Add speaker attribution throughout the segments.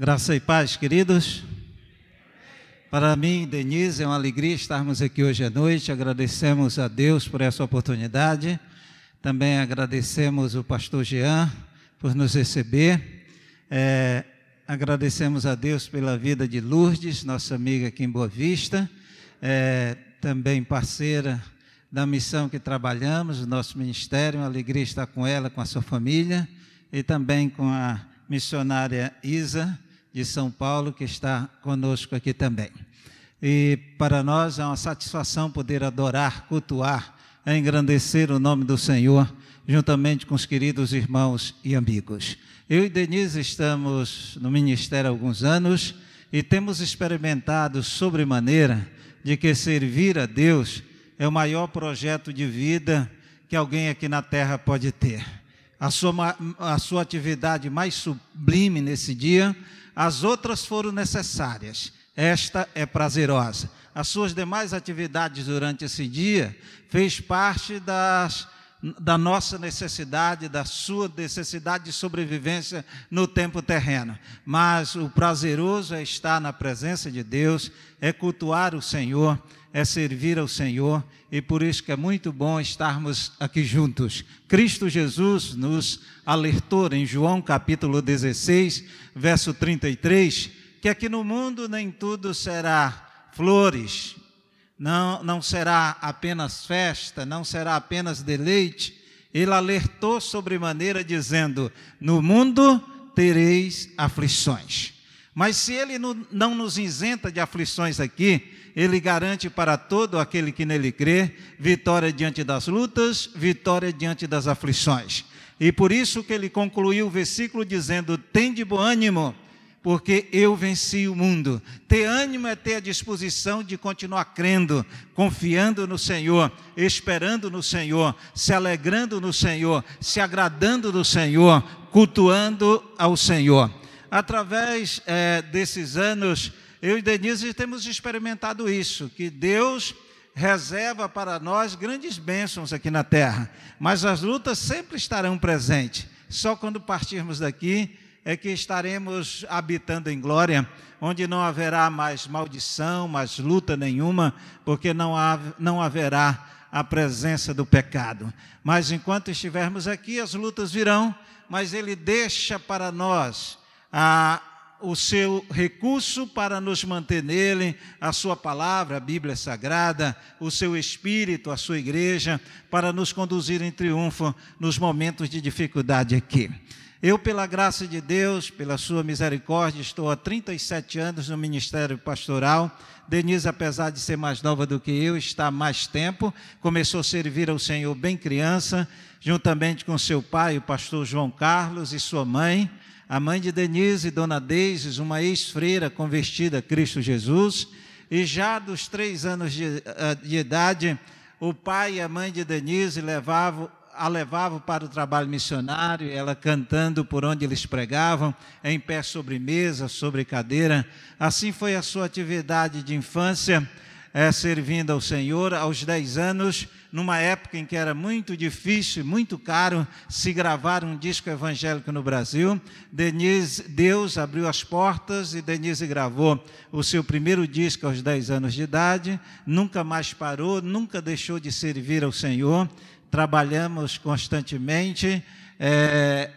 Speaker 1: Graça e paz, queridos. Para mim, Denise, é uma alegria estarmos aqui hoje à noite. Agradecemos a Deus por essa oportunidade. Também agradecemos o pastor Jean por nos receber. É, agradecemos a Deus pela vida de Lourdes, nossa amiga aqui em Boa Vista, é, também parceira da missão que trabalhamos, o nosso ministério. Uma alegria estar com ela, com a sua família e também com a missionária Isa de São Paulo, que está conosco aqui também. E para nós é uma satisfação poder adorar, cultuar, engrandecer o nome do Senhor, juntamente com os queridos irmãos e amigos. Eu e Denise estamos no ministério há alguns anos e temos experimentado sobremaneira de que servir a Deus é o maior projeto de vida que alguém aqui na terra pode ter. A sua, a sua atividade mais sublime nesse dia as outras foram necessárias, esta é prazerosa. As suas demais atividades durante esse dia fez parte das, da nossa necessidade, da sua necessidade de sobrevivência no tempo terreno. Mas o prazeroso é estar na presença de Deus, é cultuar o Senhor, é servir ao Senhor, e por isso que é muito bom estarmos aqui juntos. Cristo Jesus nos alertou em João capítulo 16, verso 33, que aqui no mundo nem tudo será flores, não, não será apenas festa, não será apenas deleite. Ele alertou sobremaneira, dizendo: No mundo tereis aflições. Mas se ele não nos isenta de aflições aqui, ele garante para todo aquele que nele crê vitória diante das lutas, vitória diante das aflições. E por isso que ele concluiu o versículo dizendo: Tem de bom ânimo, porque eu venci o mundo. Ter ânimo é ter a disposição de continuar crendo, confiando no Senhor, esperando no Senhor, se alegrando no Senhor, se agradando do Senhor, cultuando ao Senhor. Através é, desses anos, eu e Denise temos experimentado isso, que Deus reserva para nós grandes bênçãos aqui na terra, mas as lutas sempre estarão presentes. Só quando partirmos daqui é que estaremos habitando em glória, onde não haverá mais maldição, mais luta nenhuma, porque não, há, não haverá a presença do pecado. Mas enquanto estivermos aqui, as lutas virão, mas Ele deixa para nós a o seu recurso para nos manter nele, a sua palavra, a Bíblia Sagrada, o seu Espírito, a sua igreja, para nos conduzir em triunfo nos momentos de dificuldade aqui. Eu, pela graça de Deus, pela sua misericórdia, estou há 37 anos no ministério pastoral. Denise, apesar de ser mais nova do que eu, está há mais tempo. Começou a servir ao Senhor bem criança, juntamente com seu pai, o pastor João Carlos, e sua mãe a mãe de Denise, Dona Deises, uma ex-freira convertida a Cristo Jesus, e já dos três anos de, eh, de idade, o pai e a mãe de Denise levavam, a levavam para o trabalho missionário, ela cantando por onde eles pregavam, em pé sobre mesa, sobre cadeira. Assim foi a sua atividade de infância é, servindo ao Senhor aos 10 anos, numa época em que era muito difícil, muito caro se gravar um disco evangélico no Brasil. Denise, Deus abriu as portas e Denise gravou o seu primeiro disco aos 10 anos de idade, nunca mais parou, nunca deixou de servir ao Senhor. Trabalhamos constantemente. É,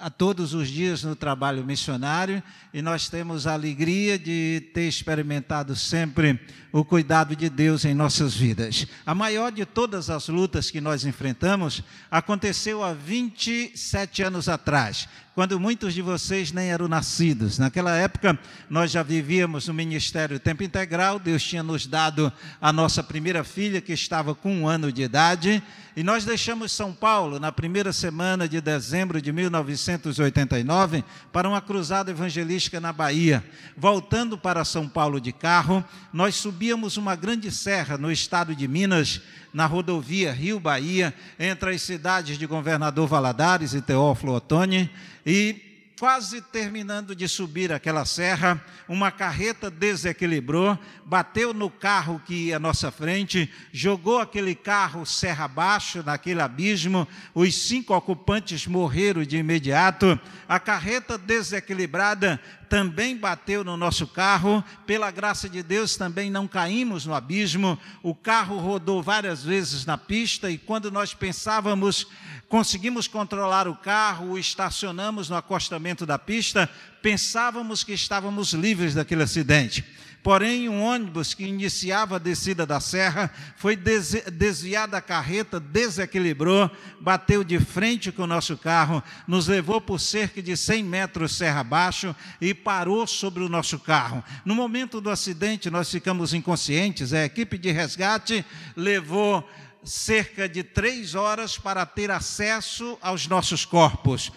Speaker 1: a todos os dias no trabalho missionário e nós temos a alegria de ter experimentado sempre o cuidado de Deus em nossas vidas. A maior de todas as lutas que nós enfrentamos aconteceu há 27 anos atrás, quando muitos de vocês nem eram nascidos. Naquela época, nós já vivíamos no ministério tempo integral, Deus tinha nos dado a nossa primeira filha, que estava com um ano de idade, e nós deixamos São Paulo na primeira semana de dezembro de 1989 para uma cruzada evangelística na Bahia. Voltando para São Paulo de carro, nós subíamos uma grande serra no estado de Minas, na rodovia Rio-Bahia, entre as cidades de Governador Valadares e Teófilo Otoni, e quase terminando de subir aquela serra, uma carreta desequilibrou, bateu no carro que ia à nossa frente, jogou aquele carro serra abaixo, naquele abismo, os cinco ocupantes morreram de imediato, a carreta desequilibrada também bateu no nosso carro. Pela graça de Deus, também não caímos no abismo. O carro rodou várias vezes na pista e quando nós pensávamos conseguimos controlar o carro, o estacionamos no acostamento da pista, pensávamos que estávamos livres daquele acidente. Porém, um ônibus que iniciava a descida da serra foi desviado da carreta, desequilibrou, bateu de frente com o nosso carro, nos levou por cerca de 100 metros serra abaixo e parou sobre o nosso carro. No momento do acidente, nós ficamos inconscientes, a equipe de resgate levou cerca de três horas para ter acesso aos nossos corpos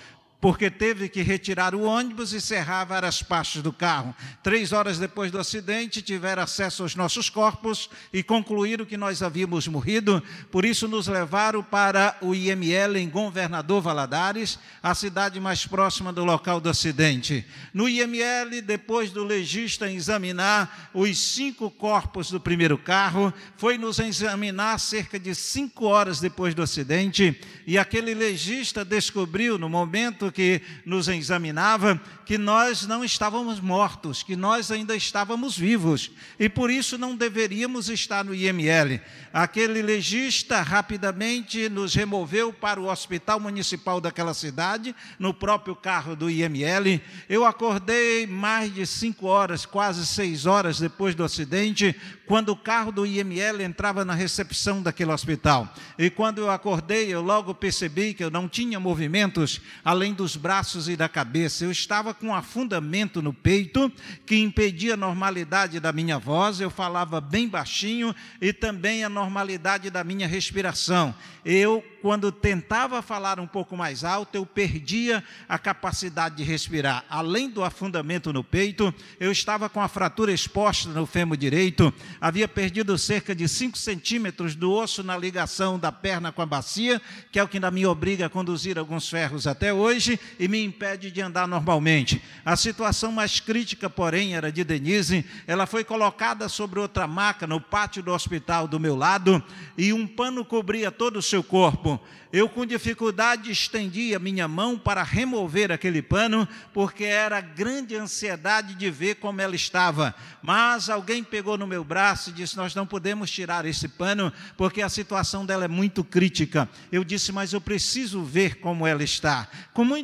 Speaker 1: porque teve que retirar o ônibus e serrar várias partes do carro. Três horas depois do acidente, tiveram acesso aos nossos corpos e concluíram que nós havíamos morrido, por isso nos levaram para o IML em Governador Valadares, a cidade mais próxima do local do acidente. No IML, depois do legista examinar os cinco corpos do primeiro carro, foi nos examinar cerca de cinco horas depois do acidente, e aquele legista descobriu, no momento que nos examinava que nós não estávamos mortos, que nós ainda estávamos vivos e por isso não deveríamos estar no IML. Aquele legista rapidamente nos removeu para o hospital municipal daquela cidade, no próprio carro do IML. Eu acordei mais de cinco horas, quase seis horas depois do acidente, quando o carro do IML entrava na recepção daquele hospital. E quando eu acordei, eu logo percebi que eu não tinha movimentos além dos braços e da cabeça. Eu estava com um afundamento no peito que impedia a normalidade da minha voz. Eu falava bem baixinho e também a normalidade da minha respiração. Eu quando tentava falar um pouco mais alto, eu perdia a capacidade de respirar. Além do afundamento no peito, eu estava com a fratura exposta no fêmur direito, havia perdido cerca de 5 centímetros do osso na ligação da perna com a bacia, que é o que ainda me obriga a conduzir alguns ferros até hoje e me impede de andar normalmente. A situação mais crítica, porém, era de Denise. Ela foi colocada sobre outra maca no pátio do hospital do meu lado e um pano cobria todo o seu corpo eu com dificuldade estendi a minha mão para remover aquele pano, porque era grande ansiedade de ver como ela estava. Mas alguém pegou no meu braço e disse: Nós não podemos tirar esse pano, porque a situação dela é muito crítica. Eu disse: Mas eu preciso ver como ela está. Com muito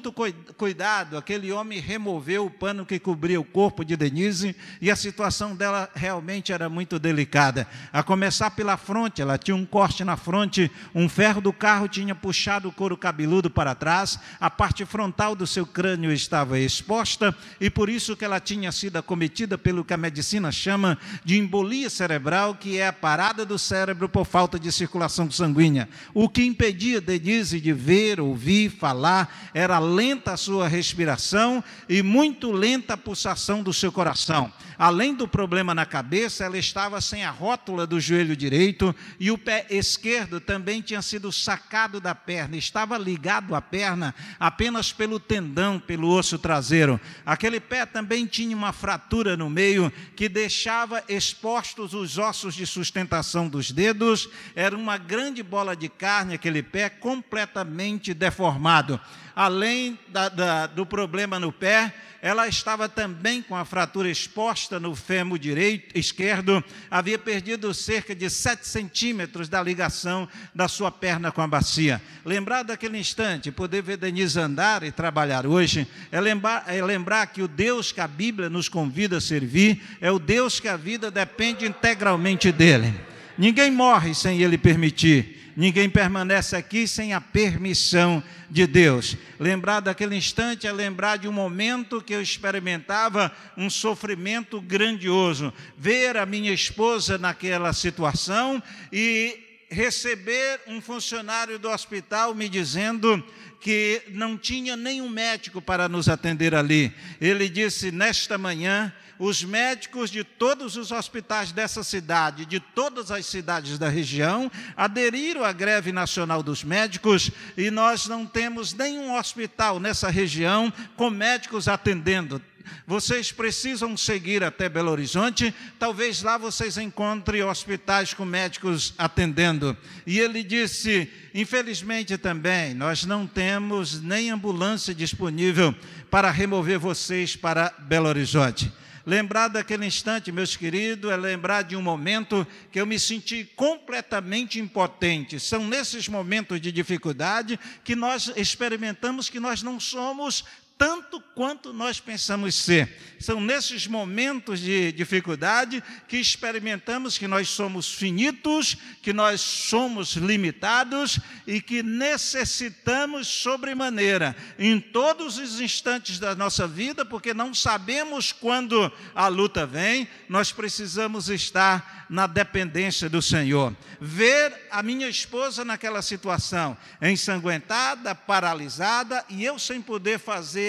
Speaker 1: cuidado, aquele homem removeu o pano que cobria o corpo de Denise e a situação dela realmente era muito delicada. A começar pela fronte, ela tinha um corte na fronte, um ferro do carro tinha puxado o couro cabeludo para trás, a parte frontal do seu crânio estava exposta e por isso que ela tinha sido acometida pelo que a medicina chama de embolia cerebral, que é a parada do cérebro por falta de circulação sanguínea. O que impedia Denise de ver, ouvir, falar era lenta a sua respiração e muito lenta a pulsação do seu coração. Além do problema na cabeça, ela estava sem a rótula do joelho direito e o pé esquerdo também tinha sido sacado da perna, estava ligado à perna apenas pelo tendão, pelo osso traseiro. Aquele pé também tinha uma fratura no meio que deixava expostos os ossos de sustentação dos dedos. Era uma grande bola de carne aquele pé completamente deformado. Além da, da, do problema no pé, ela estava também com a fratura exposta no fêmur direito, esquerdo, havia perdido cerca de 7 centímetros da ligação da sua perna com a bacia. Lembrar daquele instante, poder ver Denise andar e trabalhar hoje, é lembrar, é lembrar que o Deus que a Bíblia nos convida a servir é o Deus que a vida depende integralmente dele. Ninguém morre sem ele permitir. Ninguém permanece aqui sem a permissão de Deus. Lembrar daquele instante é lembrar de um momento que eu experimentava um sofrimento grandioso. Ver a minha esposa naquela situação e receber um funcionário do hospital me dizendo que não tinha nenhum médico para nos atender ali. Ele disse: Nesta manhã os médicos de todos os hospitais dessa cidade, de todas as cidades da região, aderiram à greve nacional dos médicos e nós não temos nenhum hospital nessa região com médicos atendendo vocês precisam seguir até Belo Horizonte, talvez lá vocês encontrem hospitais com médicos atendendo. E ele disse: infelizmente também, nós não temos nem ambulância disponível para remover vocês para Belo Horizonte. Lembrar daquele instante, meus queridos, é lembrar de um momento que eu me senti completamente impotente. São nesses momentos de dificuldade que nós experimentamos que nós não somos tanto quanto nós pensamos ser. São nesses momentos de dificuldade que experimentamos que nós somos finitos, que nós somos limitados e que necessitamos sobremaneira em todos os instantes da nossa vida, porque não sabemos quando a luta vem, nós precisamos estar na dependência do Senhor. Ver a minha esposa naquela situação, ensanguentada, paralisada e eu sem poder fazer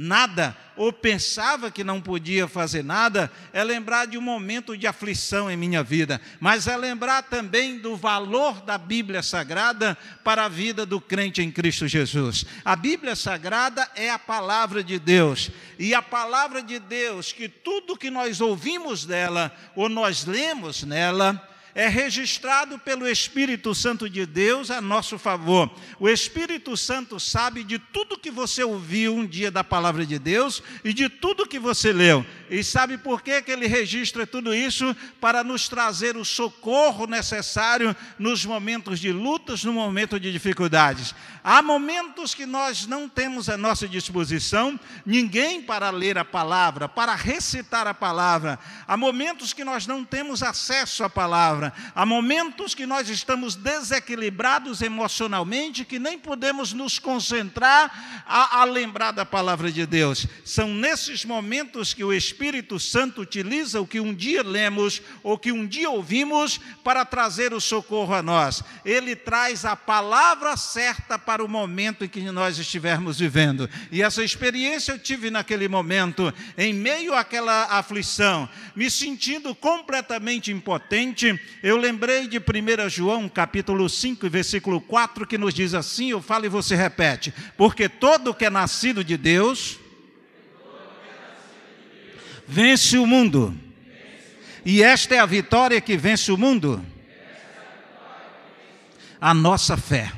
Speaker 1: nada, ou pensava que não podia fazer nada, é lembrar de um momento de aflição em minha vida, mas é lembrar também do valor da Bíblia Sagrada para a vida do crente em Cristo Jesus. A Bíblia Sagrada é a palavra de Deus, e a palavra de Deus, que tudo que nós ouvimos dela, ou nós lemos nela, é registrado pelo Espírito Santo de Deus a nosso favor. O Espírito Santo sabe de tudo que você ouviu um dia da palavra de Deus e de tudo que você leu. E sabe por que, que ele registra tudo isso? Para nos trazer o socorro necessário nos momentos de lutas, no momento de dificuldades. Há momentos que nós não temos à nossa disposição ninguém para ler a palavra, para recitar a palavra. Há momentos que nós não temos acesso à palavra. Há momentos que nós estamos desequilibrados emocionalmente, que nem podemos nos concentrar a, a lembrar da palavra de Deus. São nesses momentos que o Espírito Santo utiliza o que um dia lemos ou que um dia ouvimos para trazer o socorro a nós. Ele traz a palavra certa para o momento em que nós estivermos vivendo. E essa experiência eu tive naquele momento, em meio àquela aflição, me sentindo completamente impotente, eu lembrei de 1 João, capítulo 5, versículo 4, que nos diz assim, eu falo e você repete, porque todo que é nascido de Deus vence o mundo. E esta é a vitória que vence o mundo. A nossa fé.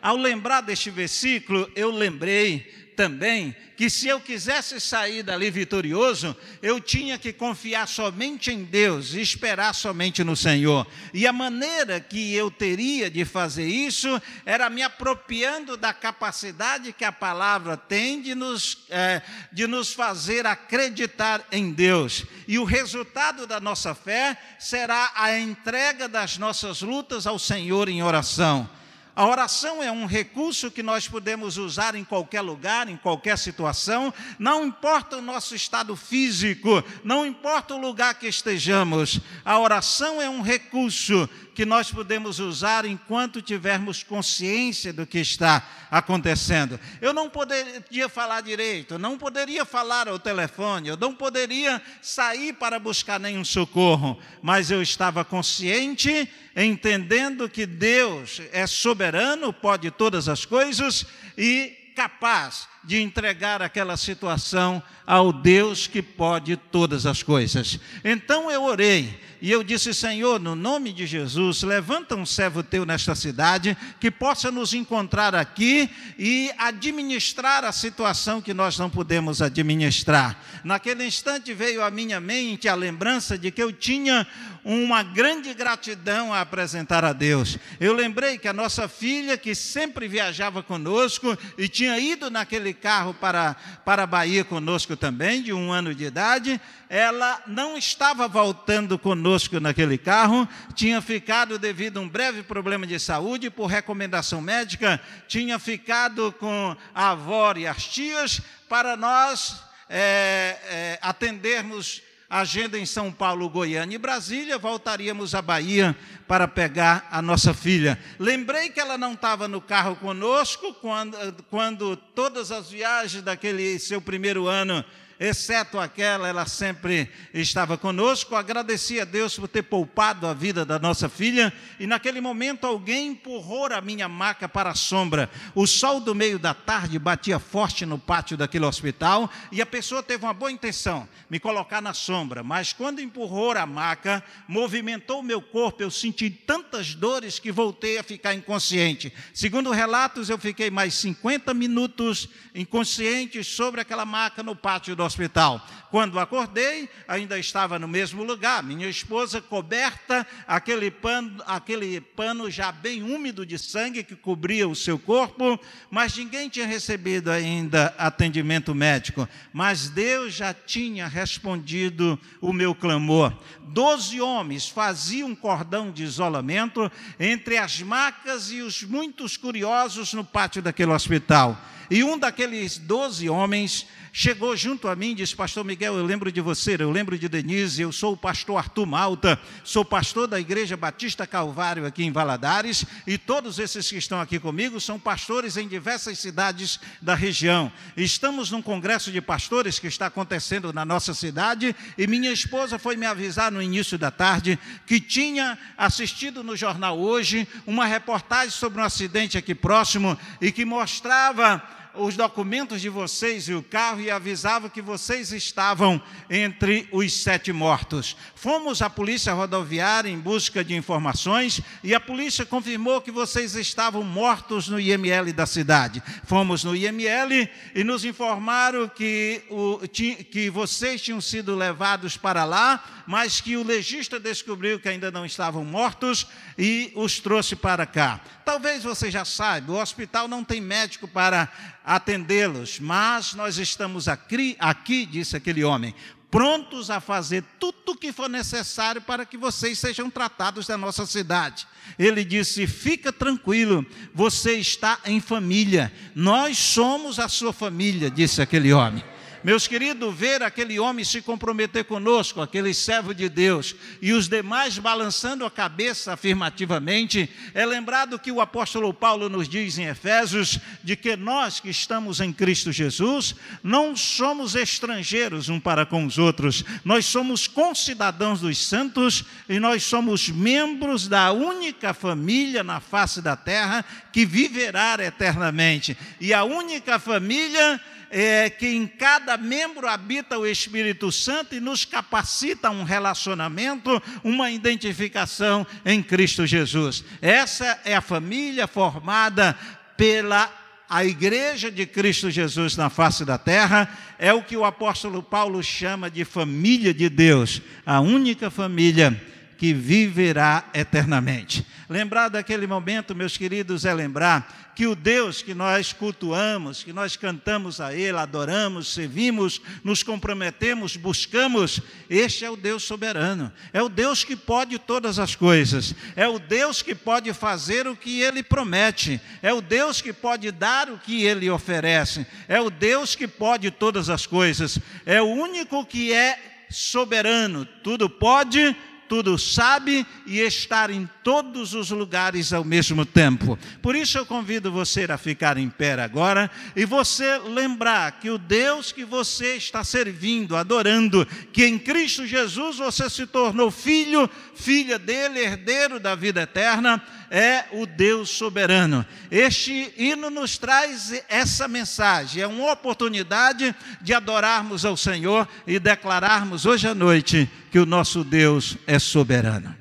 Speaker 1: Ao lembrar deste versículo, eu lembrei também que se eu quisesse sair dali vitorioso, eu tinha que confiar somente em Deus e esperar somente no Senhor. E a maneira que eu teria de fazer isso era me apropriando da capacidade que a palavra tem de nos, é, de nos fazer acreditar em Deus. E o resultado da nossa fé será a entrega das nossas lutas ao Senhor em oração. A oração é um recurso que nós podemos usar em qualquer lugar, em qualquer situação, não importa o nosso estado físico, não importa o lugar que estejamos. A oração é um recurso que nós podemos usar enquanto tivermos consciência do que está acontecendo. Eu não poderia falar direito, não poderia falar ao telefone, eu não poderia sair para buscar nenhum socorro, mas eu estava consciente, entendendo que Deus é soberano, pode todas as coisas e capaz de entregar aquela situação ao Deus que pode todas as coisas. Então eu orei e eu disse: Senhor, no nome de Jesus, levanta um servo teu nesta cidade que possa nos encontrar aqui e administrar a situação que nós não podemos administrar. Naquele instante veio à minha mente a lembrança de que eu tinha uma grande gratidão a apresentar a Deus. Eu lembrei que a nossa filha, que sempre viajava conosco e tinha ido naquele carro para, para a Bahia conosco também, de um ano de idade, ela não estava voltando conosco naquele carro, tinha ficado devido a um breve problema de saúde, por recomendação médica, tinha ficado com a avó e as tias para nós é, é, atendermos agenda em São Paulo, Goiânia e Brasília, voltaríamos à Bahia para pegar a nossa filha. Lembrei que ela não estava no carro conosco quando, quando todas as viagens daquele seu primeiro ano exceto aquela, ela sempre estava conosco. Agradeci a Deus por ter poupado a vida da nossa filha, e naquele momento alguém empurrou a minha maca para a sombra. O sol do meio da tarde batia forte no pátio daquele hospital, e a pessoa teve uma boa intenção, me colocar na sombra, mas quando empurrou a maca, movimentou o meu corpo, eu senti tantas dores que voltei a ficar inconsciente. Segundo relatos, eu fiquei mais 50 minutos inconsciente sobre aquela maca no pátio do hospital. Quando acordei, ainda estava no mesmo lugar, minha esposa coberta, aquele pano, aquele pano já bem úmido de sangue que cobria o seu corpo, mas ninguém tinha recebido ainda atendimento médico. Mas Deus já tinha respondido o meu clamor. Doze homens faziam um cordão de isolamento entre as macas e os muitos curiosos no pátio daquele hospital. E um daqueles doze homens chegou junto a mim e disse: Pastor Miguel, eu lembro de você, eu lembro de Denise, eu sou o pastor Arthur Malta, sou pastor da Igreja Batista Calvário aqui em Valadares, e todos esses que estão aqui comigo são pastores em diversas cidades da região. Estamos num congresso de pastores que está acontecendo na nossa cidade, e minha esposa foi me avisar no início da tarde que tinha assistido no jornal hoje uma reportagem sobre um acidente aqui próximo e que mostrava os documentos de vocês e o carro e avisava que vocês estavam entre os sete mortos. Fomos à polícia rodoviária em busca de informações e a polícia confirmou que vocês estavam mortos no IML da cidade. Fomos no IML e nos informaram que, o, que vocês tinham sido levados para lá, mas que o legista descobriu que ainda não estavam mortos e os trouxe para cá. Talvez você já saiba, o hospital não tem médico para atendê-los, mas nós estamos aqui, aqui, disse aquele homem, prontos a fazer tudo o que for necessário para que vocês sejam tratados da nossa cidade. Ele disse: Fica tranquilo, você está em família, nós somos a sua família, disse aquele homem. Meus queridos, ver aquele homem se comprometer conosco, aquele servo de Deus, e os demais balançando a cabeça afirmativamente, é lembrado que o apóstolo Paulo nos diz em Efésios de que nós que estamos em Cristo Jesus não somos estrangeiros um para com os outros, nós somos concidadãos dos santos e nós somos membros da única família na face da terra que viverá eternamente. E a única família é, que em cada membro habita o Espírito Santo e nos capacita a um relacionamento, uma identificação em Cristo Jesus. Essa é a família formada pela a igreja de Cristo Jesus na face da terra é o que o apóstolo Paulo chama de família de Deus, a única família que viverá eternamente. Lembrar daquele momento, meus queridos, é lembrar que o Deus que nós cultuamos, que nós cantamos a Ele, adoramos, servimos, nos comprometemos, buscamos, este é o Deus soberano, é o Deus que pode todas as coisas, é o Deus que pode fazer o que Ele promete, é o Deus que pode dar o que Ele oferece, é o Deus que pode todas as coisas, é o único que é soberano, tudo pode, tudo sabe e estar em todos os lugares ao mesmo tempo. Por isso eu convido você a ficar em pé agora e você lembrar que o Deus que você está servindo, adorando, que em Cristo Jesus você se tornou filho, filha dele, herdeiro da vida eterna, é o Deus soberano. Este hino nos traz essa mensagem, é uma oportunidade de adorarmos ao Senhor e declararmos hoje à noite que o nosso Deus é soberano.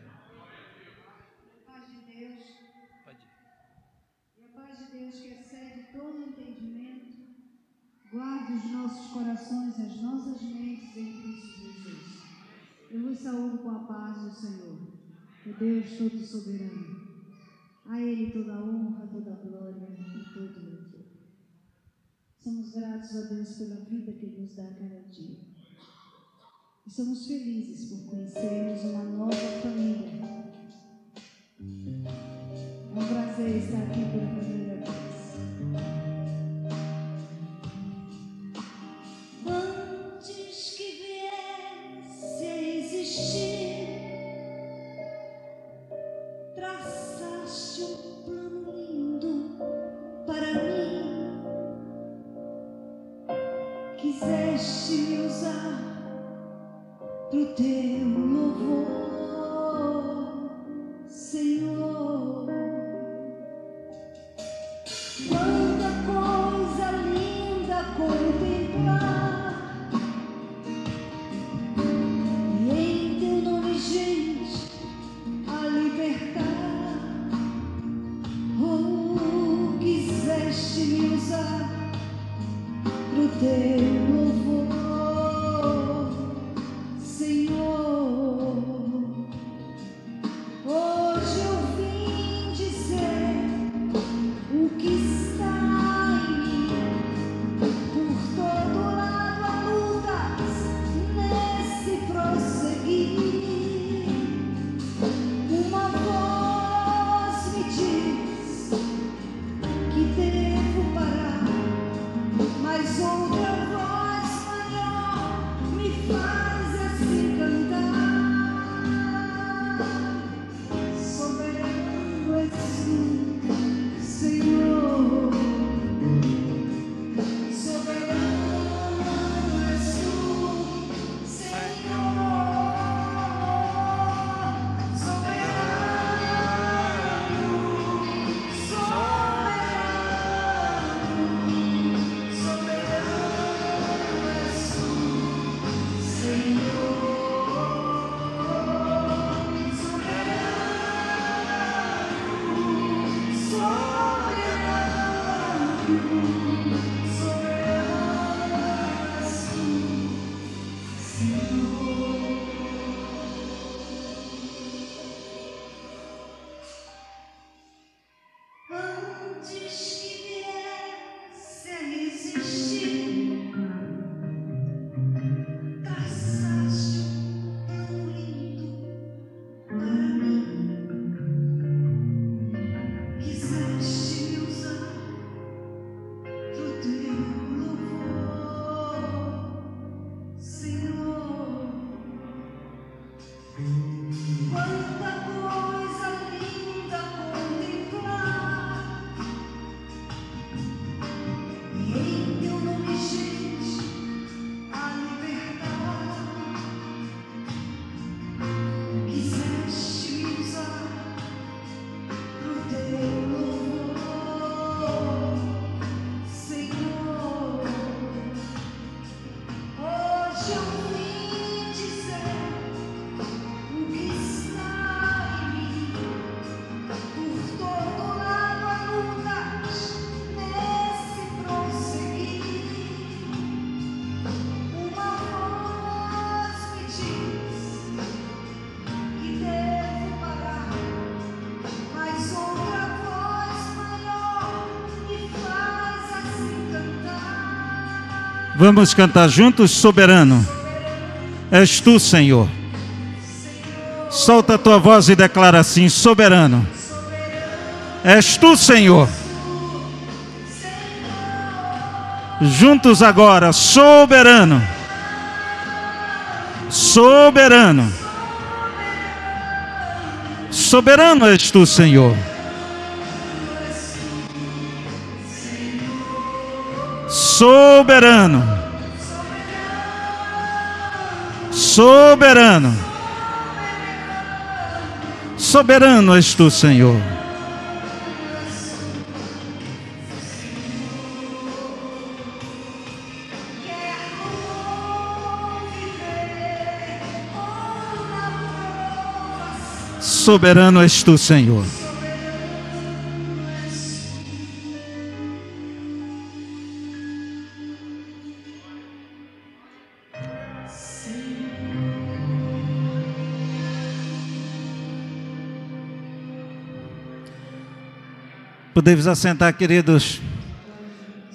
Speaker 2: Guarde os nossos corações, as nossas mentes em Cristo Jesus. Eu vos saúdo com a paz do Senhor, o Deus todo soberano. A Ele toda a honra, toda a glória e todo o louvor. Somos gratos a Deus pela vida que Ele nos dá cada dia. E somos felizes por conhecermos uma nova família. É um prazer estar aqui pela primeira
Speaker 1: Vamos cantar juntos, soberano. És tu, Senhor. Solta a tua voz e declara assim: soberano. És tu, Senhor. Juntos agora, soberano. Soberano. Soberano és tu, Senhor. Soberano. Soberano. Soberano és tu, Senhor. Soberano és tu, Senhor. Podemos assentar, queridos.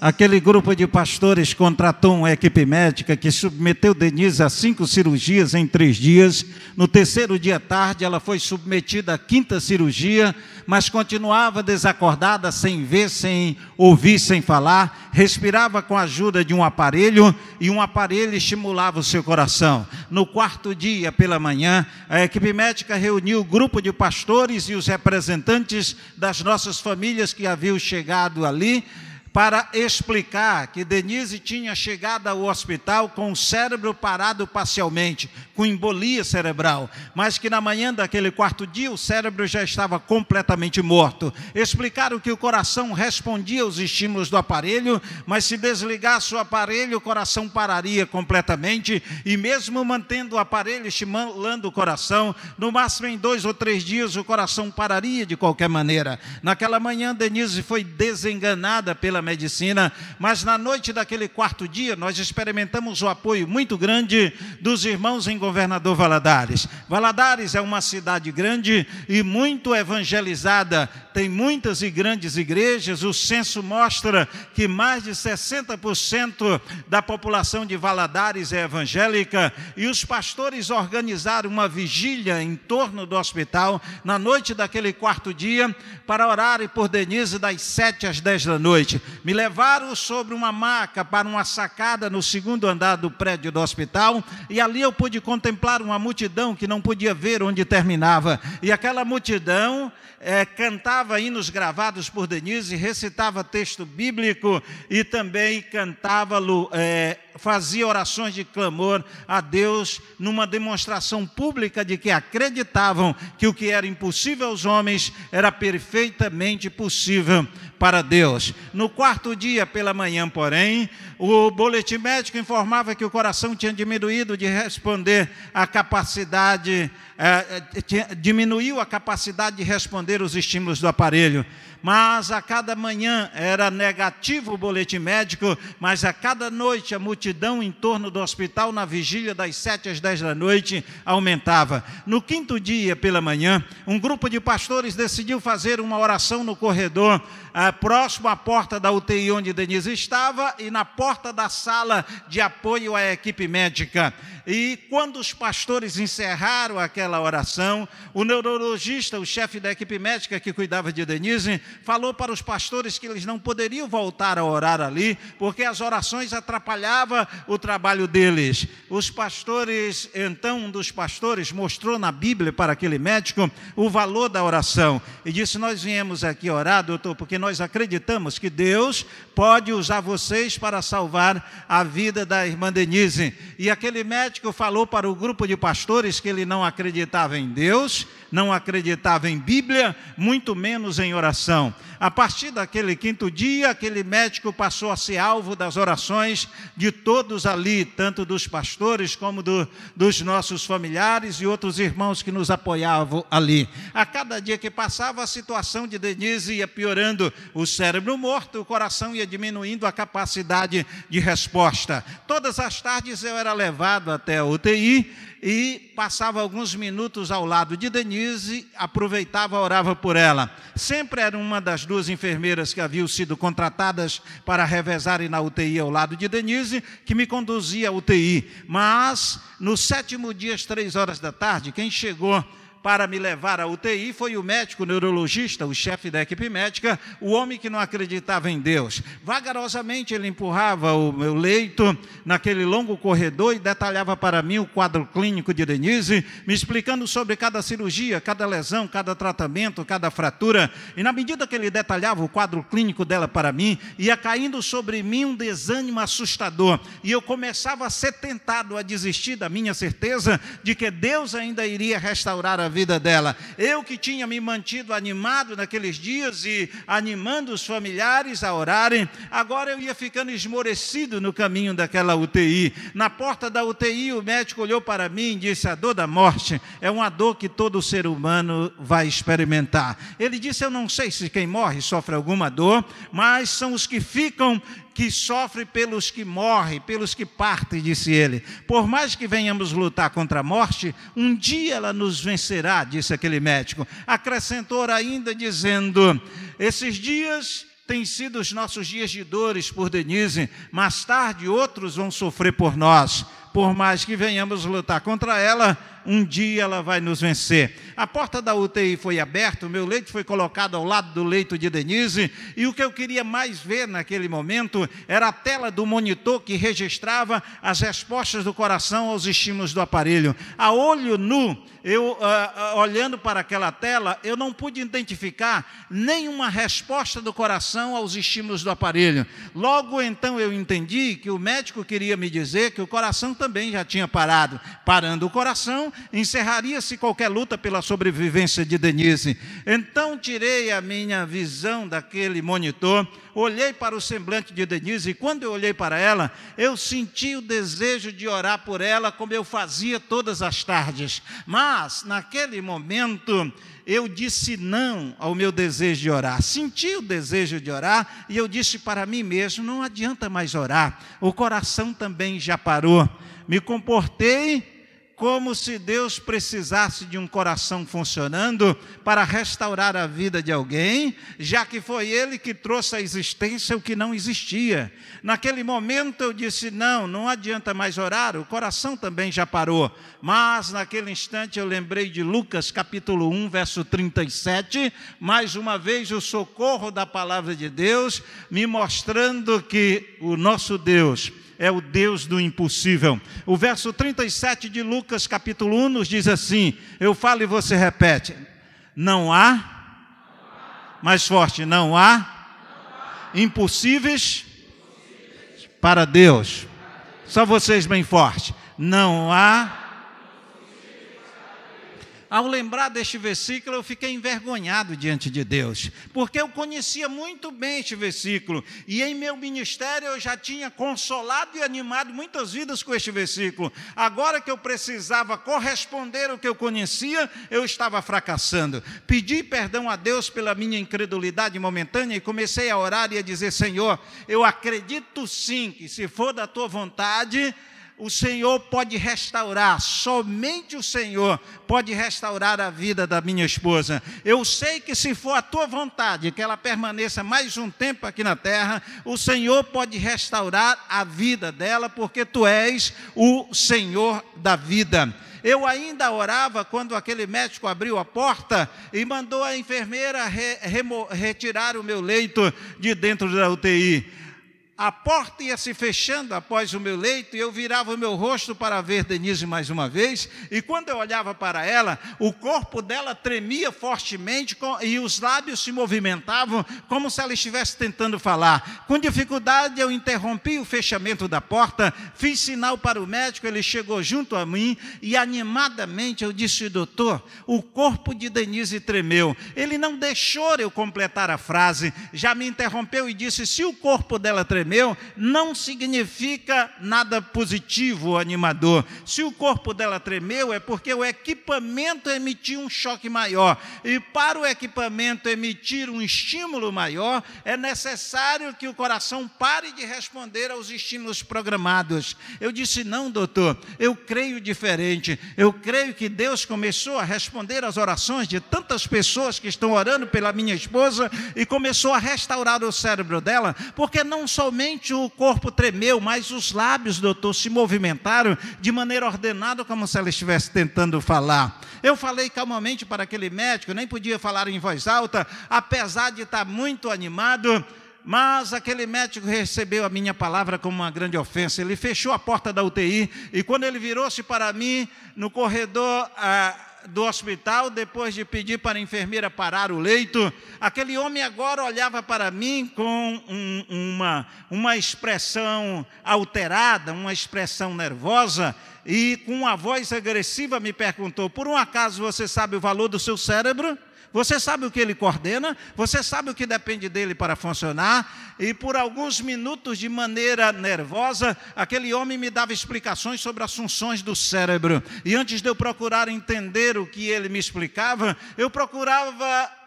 Speaker 1: Aquele grupo de pastores contratou uma equipe médica que submeteu Denise a cinco cirurgias em três dias. No terceiro dia tarde, ela foi submetida à quinta cirurgia, mas continuava desacordada, sem ver, sem ouvir, sem falar. Respirava com a ajuda de um aparelho e um aparelho estimulava o seu coração. No quarto dia, pela manhã, a equipe médica reuniu o grupo de pastores e os representantes das nossas famílias que haviam chegado ali para explicar que Denise tinha chegado ao hospital com o cérebro parado parcialmente, com embolia cerebral, mas que na manhã daquele quarto dia o cérebro já estava completamente morto. Explicaram que o coração respondia aos estímulos do aparelho, mas se desligasse o aparelho, o coração pararia completamente, e mesmo mantendo o aparelho estimulando o coração, no máximo em dois ou três dias o coração pararia de qualquer maneira. Naquela manhã, Denise foi desenganada pela medicina, mas na noite daquele quarto dia nós experimentamos o apoio muito grande dos irmãos em Governador Valadares. Valadares é uma cidade grande e muito evangelizada, tem muitas e grandes igrejas. O censo mostra que mais de 60% da população de Valadares é evangélica e os pastores organizaram uma vigília em torno do hospital na noite daquele quarto dia para orarem por Denise das sete às dez da noite. Me levaram sobre uma maca para uma sacada no segundo andar do prédio do hospital e ali eu pude contemplar uma multidão que não podia ver onde terminava. E aquela multidão é, cantava hinos gravados por Denise, recitava texto bíblico e também cantava, é, fazia orações de clamor a Deus numa demonstração pública de que acreditavam que o que era impossível aos homens era perfeitamente possível para Deus. No quarto dia pela manhã, porém, o boletim médico informava que o coração tinha diminuído de responder a capacidade, eh, eh diminuiu a capacidade de responder os estímulos do aparelho mas a cada manhã era negativo o boletim médico, mas a cada noite a multidão em torno do hospital, na vigília das sete às dez da noite, aumentava. No quinto dia pela manhã, um grupo de pastores decidiu fazer uma oração no corredor, ah, próximo à porta da UTI onde Denise estava e na porta da sala de apoio à equipe médica. E quando os pastores encerraram aquela oração, o neurologista, o chefe da equipe médica que cuidava de Denise, falou para os pastores que eles não poderiam voltar a orar ali, porque as orações atrapalhavam o trabalho deles. Os pastores, então, um dos pastores mostrou na Bíblia para aquele médico o valor da oração e disse: Nós viemos aqui orar, doutor, porque nós acreditamos que Deus pode usar vocês para salvar a vida da irmã Denise. E aquele médico falou para o grupo de pastores que ele não acreditava em Deus, não acreditava em Bíblia, muito menos em oração. A partir daquele quinto dia, aquele médico passou a ser alvo das orações de todos ali, tanto dos pastores como do, dos nossos familiares e outros irmãos que nos apoiavam ali. A cada dia que passava, a situação de Denise ia piorando, o cérebro morto, o coração ia diminuindo a capacidade de resposta. Todas as tardes eu era levado até a UTI e passava alguns minutos ao lado de Denise, aproveitava, orava por ela. Sempre era uma das duas enfermeiras que haviam sido contratadas para revezarem na UTI ao lado de Denise, que me conduzia à UTI. Mas no sétimo dia, às três horas da tarde, quem chegou para me levar à UTI foi o médico neurologista, o chefe da equipe médica, o homem que não acreditava em Deus. Vagarosamente ele empurrava o meu leito naquele longo corredor e detalhava para mim o quadro clínico de Denise, me explicando sobre cada cirurgia, cada lesão, cada tratamento, cada fratura. E na medida que ele detalhava o quadro clínico dela para mim, ia caindo sobre mim um desânimo assustador. E eu começava a ser tentado a desistir da minha certeza de que Deus ainda iria restaurar a vida dela. Eu que tinha me mantido animado naqueles dias e animando os familiares a orarem, agora eu ia ficando esmorecido no caminho daquela UTI. Na porta da UTI, o médico olhou para mim e disse: A dor da morte é uma dor que todo ser humano vai experimentar. Ele disse: Eu não sei se quem morre sofre alguma dor, mas são os que ficam que sofre pelos que morrem, pelos que partem, disse ele. Por mais que venhamos lutar contra a morte, um dia ela nos vencerá, disse aquele médico. Acrescentou ainda dizendo: esses dias têm sido os nossos dias de dores por Denise, mais tarde outros vão sofrer por nós. por mais que venhamos lutar contra ela, um dia ela vai nos vencer. A porta da UTI foi aberta, o meu leito foi colocado ao lado do leito de Denise, e o que eu queria mais ver naquele momento era a tela do monitor que registrava as respostas do coração aos estímulos do aparelho. A olho nu, eu uh, uh, olhando para aquela tela, eu não pude identificar nenhuma resposta do coração aos estímulos do aparelho. Logo então eu entendi que o médico queria me dizer que o coração também já tinha parado. Parando o coração, encerraria-se qualquer luta pela sobrevivência de Denise. Então tirei a minha visão daquele monitor, olhei para o semblante de Denise e quando eu olhei para ela, eu senti o desejo de orar por ela como eu fazia todas as tardes. Mas naquele momento eu disse não ao meu desejo de orar. Senti o desejo de orar e eu disse para mim mesmo: não adianta mais orar, o coração também já parou. Me comportei como se Deus precisasse de um coração funcionando para restaurar a vida de alguém, já que foi Ele que trouxe à existência o que não existia. Naquele momento eu disse: não, não adianta mais orar, o coração também já parou. Mas naquele instante eu lembrei de Lucas capítulo 1, verso 37, mais uma vez o socorro da palavra de Deus, me mostrando que o nosso Deus é o Deus do impossível. O verso 37 de Lucas, capítulo 1, nos diz assim: eu falo e você repete. Não há, mais forte, não há impossíveis para Deus. Só vocês bem forte. Não há ao lembrar deste versículo, eu fiquei envergonhado diante de Deus, porque eu conhecia muito bem este versículo, e em meu ministério eu já tinha consolado e animado muitas vidas com este versículo. Agora que eu precisava corresponder ao que eu conhecia, eu estava fracassando. Pedi perdão a Deus pela minha incredulidade momentânea e comecei a orar e a dizer: Senhor, eu acredito sim que se for da tua vontade, o Senhor pode restaurar, somente o Senhor pode restaurar a vida da minha esposa. Eu sei que se for a tua vontade que ela permaneça mais um tempo aqui na terra, o Senhor pode restaurar a vida dela, porque tu és o Senhor da vida. Eu ainda orava quando aquele médico abriu a porta e mandou a enfermeira re, retirar o meu leito de dentro da UTI a porta ia se fechando após o meu leito e eu virava o meu rosto para ver Denise mais uma vez. E quando eu olhava para ela, o corpo dela tremia fortemente e os lábios se movimentavam como se ela estivesse tentando falar. Com dificuldade, eu interrompi o fechamento da porta, fiz sinal para o médico, ele chegou junto a mim e animadamente eu disse: Doutor, o corpo de Denise tremeu. Ele não deixou eu completar a frase, já me interrompeu e disse: Se o corpo dela tremeu, tremeu não significa nada positivo ou animador. Se o corpo dela tremeu, é porque o equipamento emitiu um choque maior. E para o equipamento emitir um estímulo maior, é necessário que o coração pare de responder aos estímulos programados. Eu disse: não, doutor, eu creio diferente. Eu creio que Deus começou a responder às orações de tantas pessoas que estão orando pela minha esposa e começou a restaurar o cérebro dela, porque não somente somente o corpo tremeu, mas os lábios, doutor, se movimentaram de maneira ordenada, como se ela estivesse tentando falar. Eu falei calmamente para aquele médico, nem podia falar em voz alta, apesar de estar muito animado. Mas aquele médico recebeu a minha palavra como uma grande ofensa. Ele fechou a porta da UTI e quando ele virou-se para mim no corredor, ah, do hospital, depois de pedir para a enfermeira parar o leito, aquele homem agora olhava para mim com um, uma, uma expressão alterada, uma expressão nervosa, e com uma voz agressiva me perguntou: Por um acaso você sabe o valor do seu cérebro? Você sabe o que ele coordena, você sabe o que depende dele para funcionar, e por alguns minutos, de maneira nervosa, aquele homem me dava explicações sobre as funções do cérebro. E antes de eu procurar entender o que ele me explicava, eu procurava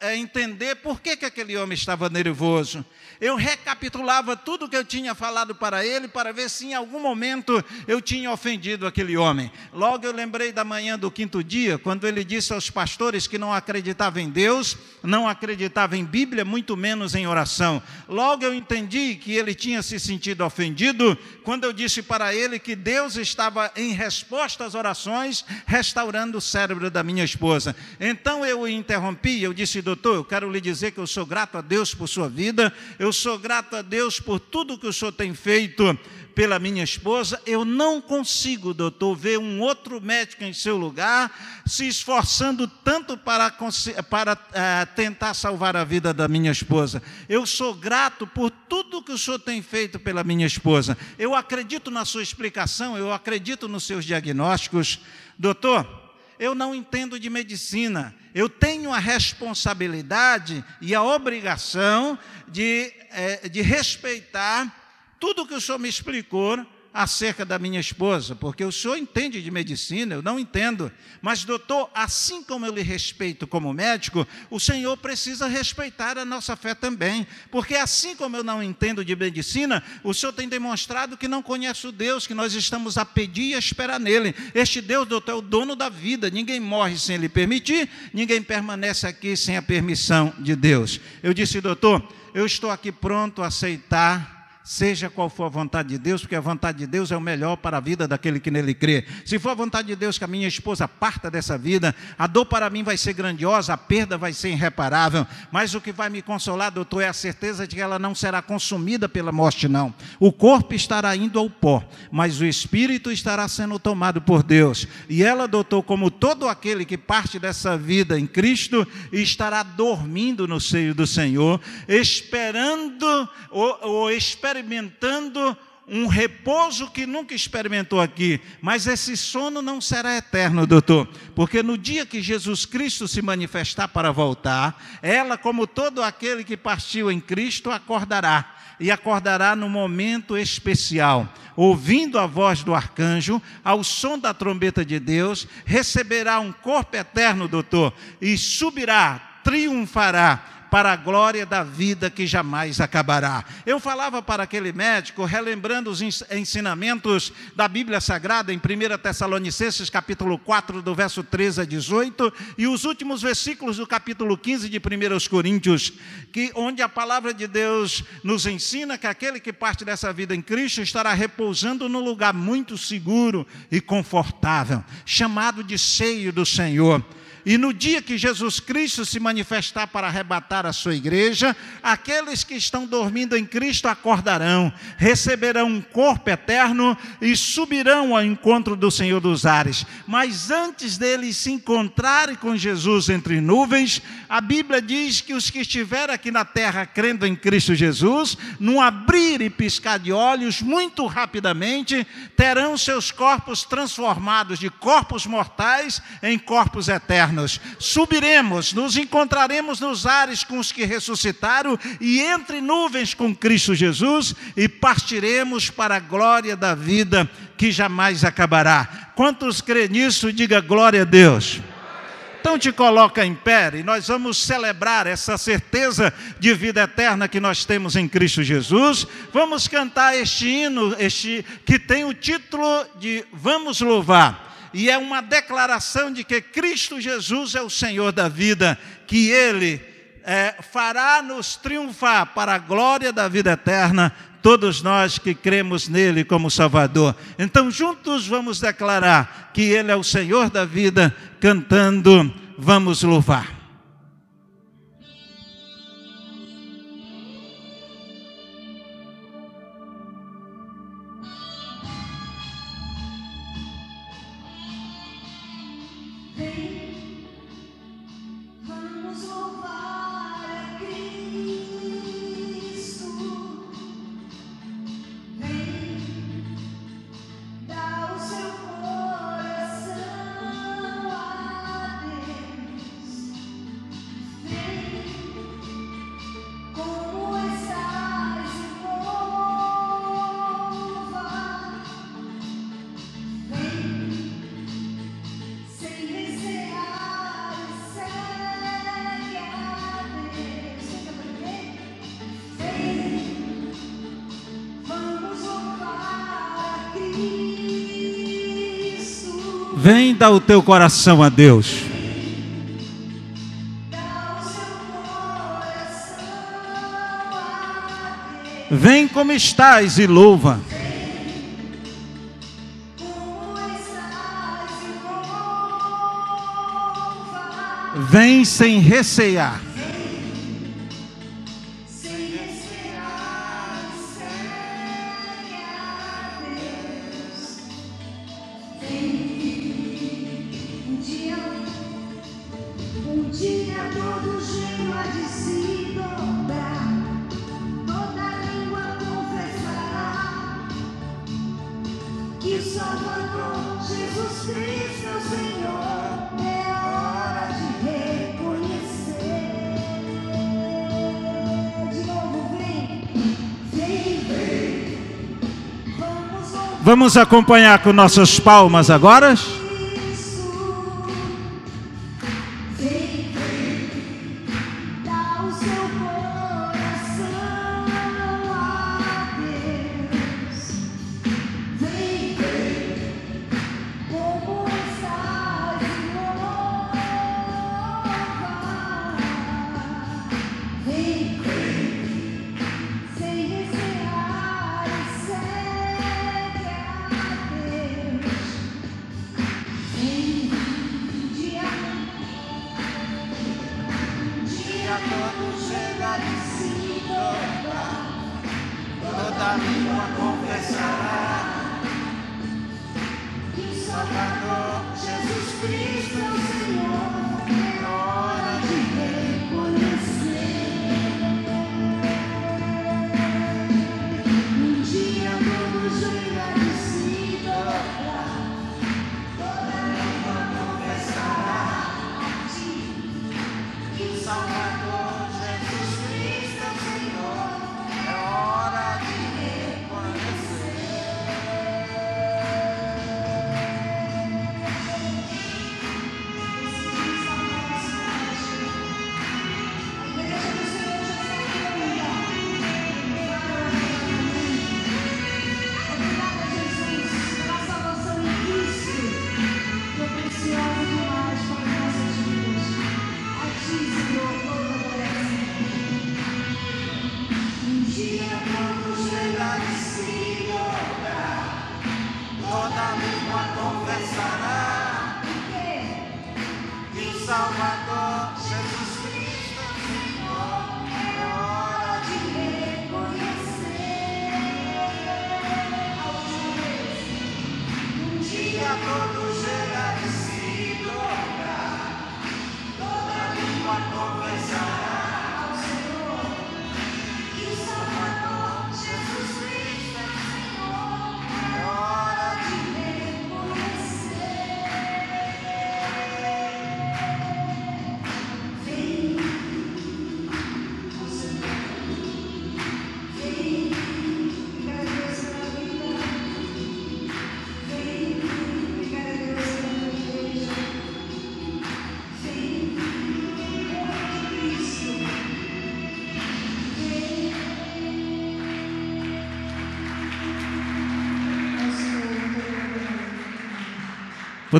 Speaker 1: é, entender por que, que aquele homem estava nervoso. Eu recapitulava tudo que eu tinha falado para ele para ver se em algum momento eu tinha ofendido aquele homem. Logo eu lembrei da manhã do quinto dia, quando ele disse aos pastores que não acreditava em Deus, não acreditava em Bíblia, muito menos em oração. Logo eu entendi que ele tinha se sentido ofendido quando eu disse para ele que Deus estava em resposta às orações, restaurando o cérebro da minha esposa. Então eu o interrompi, eu disse, doutor, eu quero lhe dizer que eu sou grato a Deus por sua vida, eu sou grato a Deus por tudo que o senhor tem feito pela minha esposa, eu não consigo, doutor, ver um outro médico em seu lugar se esforçando tanto para, para uh, tentar salvar a vida da minha esposa. Eu sou grato por tudo que o senhor tem feito pela minha esposa. Eu acredito na sua explicação, eu acredito nos seus diagnósticos. Doutor, eu não entendo de medicina. Eu tenho a responsabilidade e a obrigação de, é, de respeitar tudo que o senhor me explicou acerca da minha esposa, porque o senhor entende de medicina, eu não entendo. Mas, doutor, assim como eu lhe respeito como médico, o senhor precisa respeitar a nossa fé também. Porque, assim como eu não entendo de medicina, o senhor tem demonstrado que não conhece o Deus, que nós estamos a pedir e a esperar nele. Este Deus, doutor, é o dono da vida. Ninguém morre sem ele permitir, ninguém permanece aqui sem a permissão de Deus. Eu disse, doutor, eu estou aqui pronto a aceitar seja qual for a vontade de Deus, porque a vontade de Deus é o melhor para a vida daquele que nele crê. Se for a vontade de Deus que a minha esposa parta dessa vida, a dor para mim vai ser grandiosa, a perda vai ser irreparável, mas o que vai me consolar, doutor, é a certeza de que ela não será consumida pela morte, não. O corpo estará indo ao pó, mas o espírito estará sendo tomado por Deus. E ela, doutor, como todo aquele que parte dessa vida em Cristo, estará dormindo no seio do Senhor, esperando ou, ou experimentando experimentando um repouso que nunca experimentou aqui, mas esse sono não será eterno, doutor, porque no dia que Jesus Cristo se manifestar para voltar, ela, como todo aquele que partiu em Cristo, acordará, e acordará no momento especial, ouvindo a voz do arcanjo, ao som da trombeta de Deus, receberá um corpo eterno, doutor, e subirá, triunfará para a glória da vida que jamais acabará. Eu falava para aquele médico, relembrando os ensinamentos da Bíblia Sagrada em 1 Tessalonicenses, capítulo 4, do verso 13 a 18, e os últimos versículos do capítulo 15 de 1 Coríntios, que, onde a palavra de Deus nos ensina que aquele que parte dessa vida em Cristo estará repousando num lugar muito seguro e confortável, chamado de seio do Senhor. E no dia que Jesus Cristo se manifestar para arrebatar a sua igreja, aqueles que estão dormindo em Cristo acordarão, receberão um corpo eterno e subirão ao encontro do Senhor dos ares. Mas antes deles se encontrarem com Jesus entre nuvens, a Bíblia diz que os que estiverem aqui na terra crendo em Cristo Jesus, num abrir e piscar de olhos, muito rapidamente, terão seus corpos transformados de corpos mortais em corpos eternos eternos. Subiremos, nos encontraremos nos ares com os que ressuscitaram e entre nuvens com Cristo Jesus e partiremos para a glória da vida que jamais acabará. Quantos crê nisso, diga glória a Deus. Então te coloca em pé e nós vamos celebrar essa certeza de vida eterna que nós temos em Cristo Jesus. Vamos cantar este hino, este que tem o título de Vamos louvar e é uma declaração de que Cristo Jesus é o Senhor da vida, que Ele é, fará nos triunfar para a glória da vida eterna, todos nós que cremos nele como Salvador. Então, juntos vamos declarar que Ele é o Senhor da vida, cantando, vamos louvar.
Speaker 2: Vem dar o teu coração a Deus. Vem como estás e louva. Vem sem recear. Vamos acompanhar com nossas palmas agora.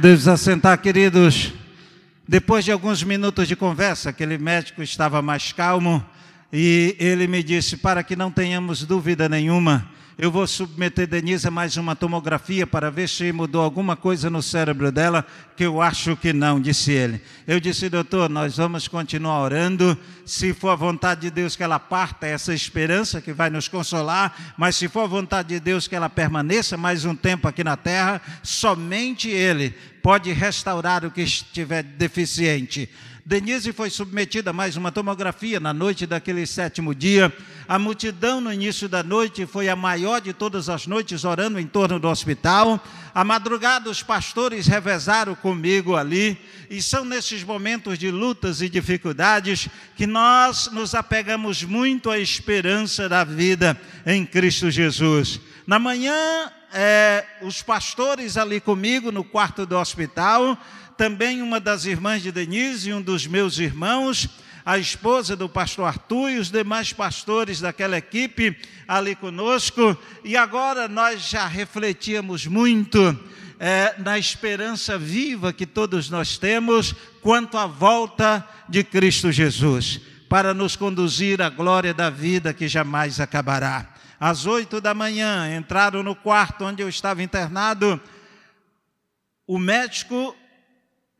Speaker 2: Podemos assentar, queridos. Depois de alguns minutos de conversa, aquele médico estava mais calmo e ele me disse: para que não tenhamos dúvida nenhuma, eu vou submeter Denise a mais uma tomografia para ver se mudou alguma coisa no cérebro dela, que eu acho que não, disse ele. Eu disse, doutor, nós vamos continuar orando. Se for a vontade de Deus que ela parta, essa esperança que vai nos consolar, mas se for a vontade de Deus que ela permaneça mais um tempo aqui na terra, somente Ele pode restaurar o que estiver deficiente. Denise foi submetida a mais uma tomografia na noite daquele sétimo dia. A multidão no início da noite foi a maior de todas as noites orando em torno do hospital. A madrugada os pastores revezaram comigo ali. E são nesses momentos de lutas e dificuldades que nós nos apegamos muito à esperança da vida em Cristo Jesus. Na manhã, é, os pastores ali comigo no quarto do hospital também uma das irmãs de Denise e um dos meus irmãos, a esposa do pastor Arthur e os demais pastores daquela equipe ali conosco. E agora nós já refletíamos muito
Speaker 1: é, na esperança viva que todos nós temos quanto à volta de Cristo Jesus, para nos conduzir à glória da vida que jamais acabará. Às oito da manhã, entraram no quarto onde eu estava internado, o médico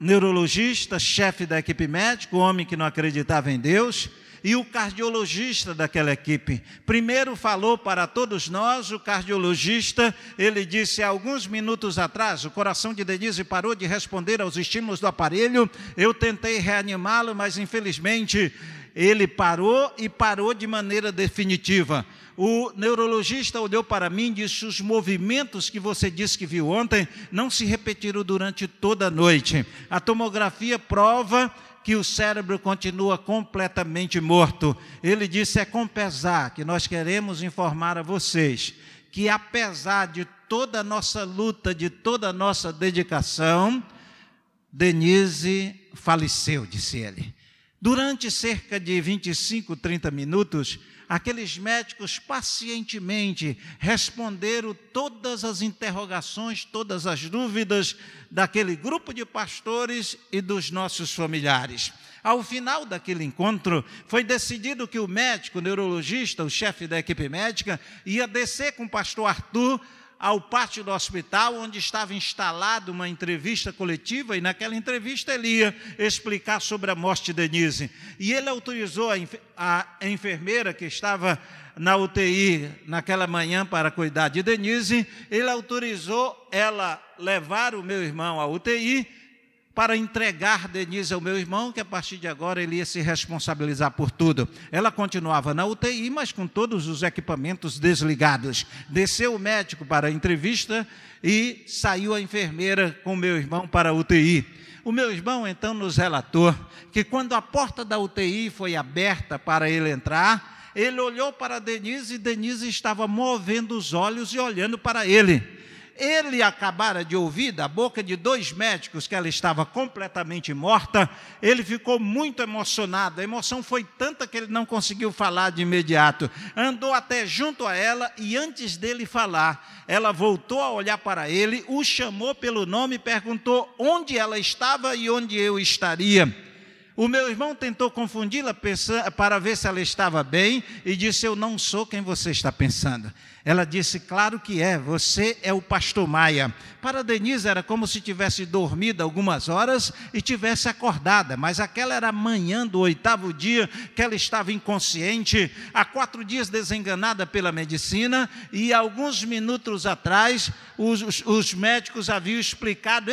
Speaker 1: neurologista, chefe da equipe médica, o homem que não acreditava em Deus, e o cardiologista daquela equipe. Primeiro falou para todos nós, o cardiologista, ele disse alguns minutos atrás, o coração de Denise parou de responder aos estímulos do aparelho, eu tentei reanimá-lo, mas infelizmente ele parou e parou de maneira definitiva. O neurologista olhou para mim e disse: Os movimentos que você disse que viu ontem não se repetiram durante toda a noite. A tomografia prova que o cérebro continua completamente morto. Ele disse: é com pesar que nós queremos informar a vocês que, apesar de toda a nossa luta, de toda a nossa dedicação, Denise faleceu, disse ele. Durante cerca de 25, 30 minutos, aqueles médicos pacientemente responderam todas as interrogações, todas as dúvidas daquele grupo de pastores e dos nossos familiares. Ao final daquele encontro, foi decidido que o médico, o neurologista, o chefe da equipe médica, ia descer com o pastor Arthur ao pátio do hospital, onde estava instalada uma entrevista coletiva, e naquela entrevista ele ia explicar sobre a morte de Denise. E ele autorizou a, enfermeira que estava na UTI naquela manhã para cuidar de Denise, ele autorizou ela levar o meu irmão à UTI para entregar Denise ao meu irmão, que a partir de agora ele ia se responsabilizar por tudo. Ela continuava na UTI, mas com todos os equipamentos desligados. Desceu o médico para a entrevista e saiu a enfermeira com meu irmão para a UTI. O meu irmão então nos relatou que quando a porta da UTI foi aberta para ele entrar, ele olhou para Denise e Denise estava movendo os olhos e olhando para ele ele acabara de ouvir da boca de dois médicos que ela estava completamente morta, ele ficou muito emocionado. A emoção foi tanta que ele não conseguiu falar de imediato. Andou até junto a ela e antes dele falar, ela voltou a olhar para ele, o chamou pelo nome e perguntou onde ela estava e onde eu estaria. O meu irmão tentou confundi-la para ver se ela estava bem e disse: Eu não sou quem você está pensando. Ela disse: Claro que é, você é o pastor Maia. Para Denise era como se tivesse dormido algumas horas e tivesse acordada, mas aquela era a manhã do oitavo dia que ela estava inconsciente, há quatro dias desenganada pela medicina, e alguns minutos atrás os, os, os médicos haviam explicado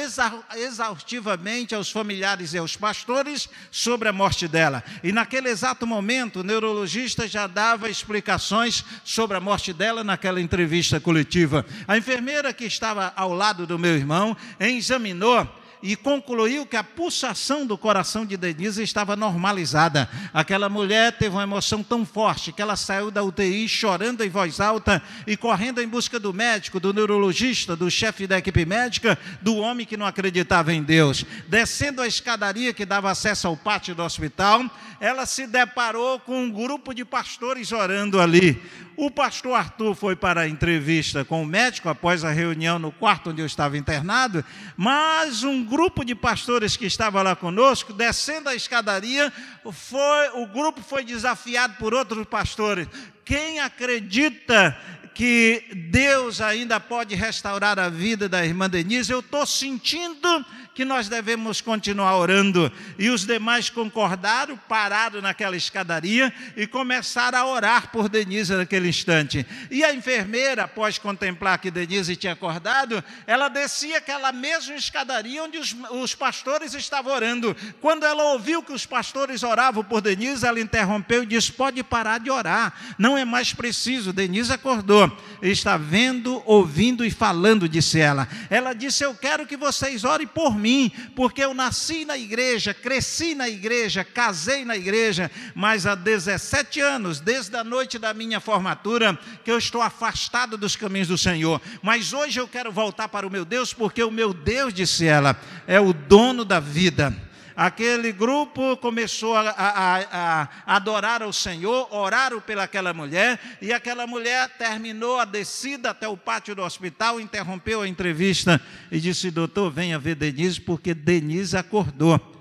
Speaker 1: exaustivamente aos familiares e aos pastores sobre a morte dela. E naquele exato momento, o neurologista já dava explicações sobre a morte dela na naquela entrevista coletiva. A enfermeira que estava ao lado do meu irmão examinou e concluiu que a pulsação do coração de Denise estava normalizada. Aquela mulher teve uma emoção tão forte que ela saiu da UTI chorando em voz alta e correndo em busca do médico, do neurologista, do chefe da equipe médica, do homem que não acreditava em Deus. Descendo a escadaria que dava acesso ao pátio do hospital, ela se deparou com um grupo de pastores orando ali. O pastor Arthur foi para a entrevista com o médico após a reunião no quarto onde eu estava internado, mas um grupo de pastores que estava lá conosco, descendo a escadaria, foi, o grupo foi desafiado por outros pastores. Quem acredita que Deus ainda pode restaurar a vida da irmã Denise, eu estou sentindo que nós devemos continuar orando. E os demais concordaram, pararam naquela escadaria e começaram a orar por Denise naquele instante. E a enfermeira, após contemplar que Denise tinha acordado, ela descia aquela mesma escadaria onde os, os pastores estavam orando. Quando ela ouviu que os pastores oravam por Denise, ela interrompeu e disse: Pode parar de orar, não é mais preciso. Denise acordou, está vendo, ouvindo e falando, disse ela. Ela disse: Eu quero que vocês orem por mim porque eu nasci na igreja, cresci na igreja, casei na igreja, mas há 17 anos, desde a noite da minha formatura, que eu estou afastado dos caminhos do Senhor. Mas hoje eu quero voltar para o meu Deus, porque o meu Deus, disse ela, é o dono da vida. Aquele grupo começou a, a, a, adorar o Senhor, oraram pelaquela mulher, e aquela mulher terminou a descida até o pátio do hospital, interrompeu a entrevista e disse: Doutor, venha ver Denise, porque Denise acordou.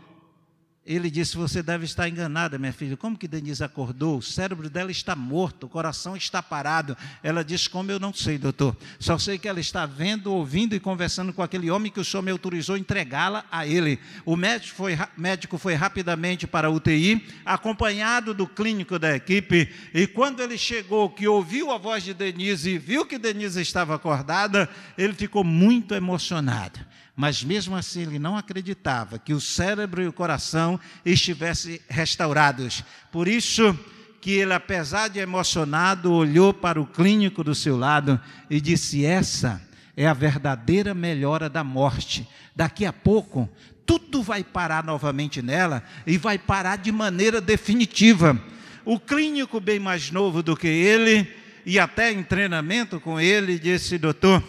Speaker 1: Ele disse: Você deve estar enganada, minha filha. Como que Denise acordou? O cérebro dela está morto, o coração está parado. Ela disse: Como eu não sei, doutor. Só sei que ela está vendo, ouvindo e conversando com aquele homem que o senhor me autorizou entregá-la a ele. O médico foi, médico foi rapidamente para a UTI, acompanhado do clínico da equipe. E quando ele chegou, que ouviu a voz de Denise e viu que Denise estava acordada, ele ficou muito emocionado mas mesmo assim ele não acreditava que o cérebro e o coração estivessem restaurados. Por isso que ele, apesar de emocionado, olhou para o clínico do seu lado e disse: Essa é a verdadeira melhora da morte. Daqui a pouco, tudo vai parar novamente nela e vai parar de maneira definitiva. O clínico, bem mais novo do que ele, e até em treinamento com ele, disse: Doutor,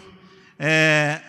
Speaker 1: é,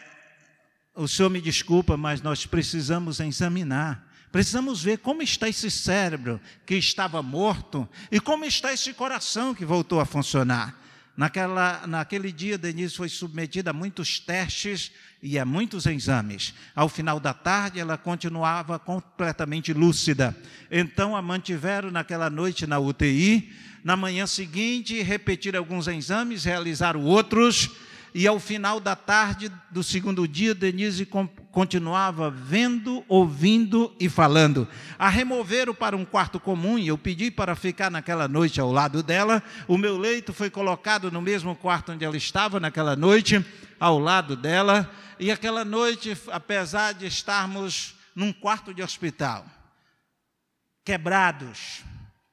Speaker 1: o senhor me desculpa, mas nós precisamos examinar. Precisamos ver como está esse cérebro que estava morto e como está esse coração que voltou a funcionar. Naquela, naquele dia, Denise foi submetida a muitos testes e a muitos exames. Ao final da tarde, ela continuava completamente lúcida. Então, a mantiveram naquela noite na UTI. Na manhã seguinte, repetiram alguns exames, realizaram outros e ao final da tarde do segundo dia, Denise continuava vendo, ouvindo e falando. A removeram para um quarto comum e eu pedi para ficar naquela noite ao lado dela. O meu leito foi colocado no mesmo quarto onde ela estava naquela noite, ao lado dela. E aquela noite, apesar de estarmos num quarto de hospital, quebrados,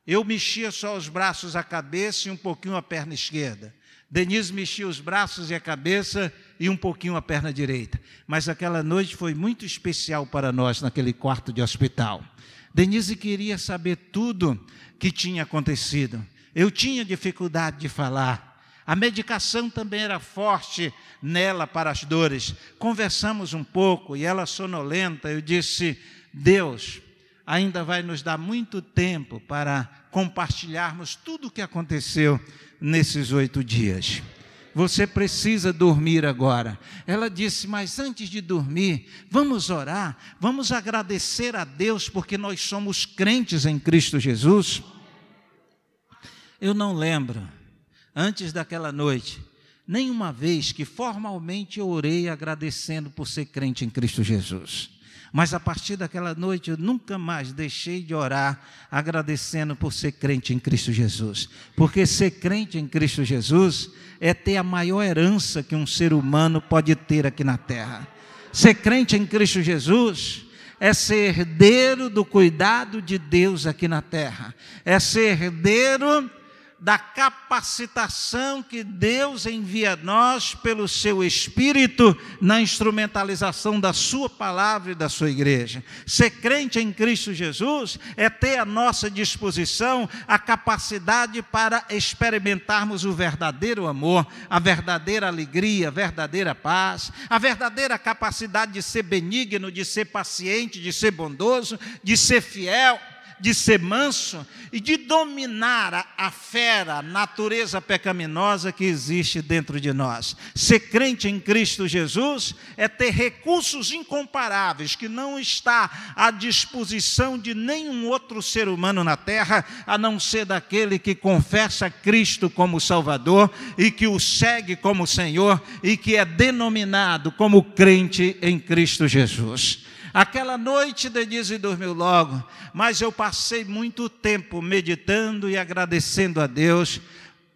Speaker 1: eu mexia só os braços, a cabeça e um pouquinho a perna esquerda. Denise mexia os braços e a cabeça e um pouquinho a perna direita. Mas aquela noite foi muito especial para nós naquele quarto de hospital. Denise queria saber tudo que tinha acontecido. Eu tinha dificuldade de falar. A medicação também era forte nela para as dores. Conversamos um pouco e ela sonolenta, eu disse: "Deus, ainda vai nos dar muito tempo para compartilharmos tudo o que aconteceu nesses oito dias. Você precisa dormir agora. Ela disse, mas antes de dormir, vamos orar, vamos agradecer a Deus porque nós somos crentes em Cristo Jesus. Eu não lembro, antes daquela noite, nenhuma vez que formalmente eu orei agradecendo por ser crente em Cristo Jesus. Mas a partir daquela noite eu nunca mais deixei de orar agradecendo por ser crente em Cristo Jesus. Porque ser crente em Cristo Jesus é ter a maior herança que um ser humano pode ter aqui na terra. Ser crente em Cristo Jesus é ser herdeiro do cuidado de Deus aqui na terra. É ser herdeiro da capacitação que Deus envia a nós pelo seu Espírito na instrumentalização da Sua palavra e da Sua igreja. Ser crente em Cristo Jesus é ter à nossa disposição a capacidade para experimentarmos o verdadeiro amor, a verdadeira alegria, a verdadeira paz, a verdadeira capacidade de ser benigno, de ser paciente, de ser bondoso, de ser fiel de ser manso e de dominar a, a fera, a natureza pecaminosa que existe dentro de nós. Ser crente em Cristo Jesus é ter recursos incomparáveis que não está à disposição de nenhum outro ser humano na terra, a não ser daquele que confessa Cristo como Salvador e que o segue como Senhor e que é denominado como crente em Cristo Jesus. Aquela noite Denise dormiu logo, mas eu passei muito tempo meditando e agradecendo a Deus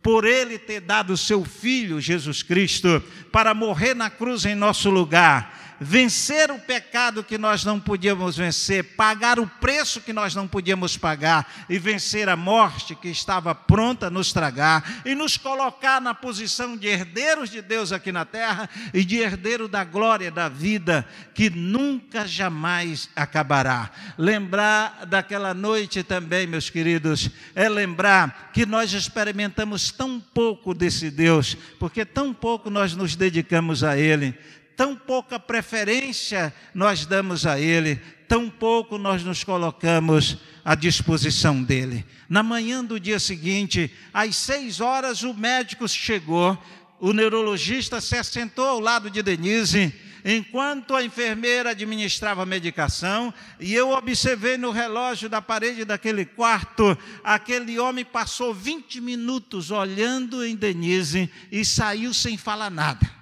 Speaker 1: por Ele ter dado o seu Filho, Jesus Cristo, para morrer na cruz em nosso lugar vencer o pecado que nós não podíamos vencer, pagar o preço que nós não podíamos pagar e vencer a morte que estava pronta a nos tragar e nos colocar na posição de herdeiros de Deus aqui na terra e de herdeiro da glória da vida que nunca jamais acabará. Lembrar daquela noite também, meus queridos, é lembrar que nós experimentamos tão pouco desse Deus, porque tão pouco nós nos dedicamos a Ele tão pouca preferência nós damos a Ele, tampouco nós nos colocamos à disposição dele. Na manhã do dia seguinte, às seis horas, o médico chegou, o neurologista se assentou ao lado de Denise enquanto a enfermeira administrava a medicação, e eu observei no relógio da parede daquele quarto, aquele homem passou 20 minutos olhando em Denise e saiu sem falar nada.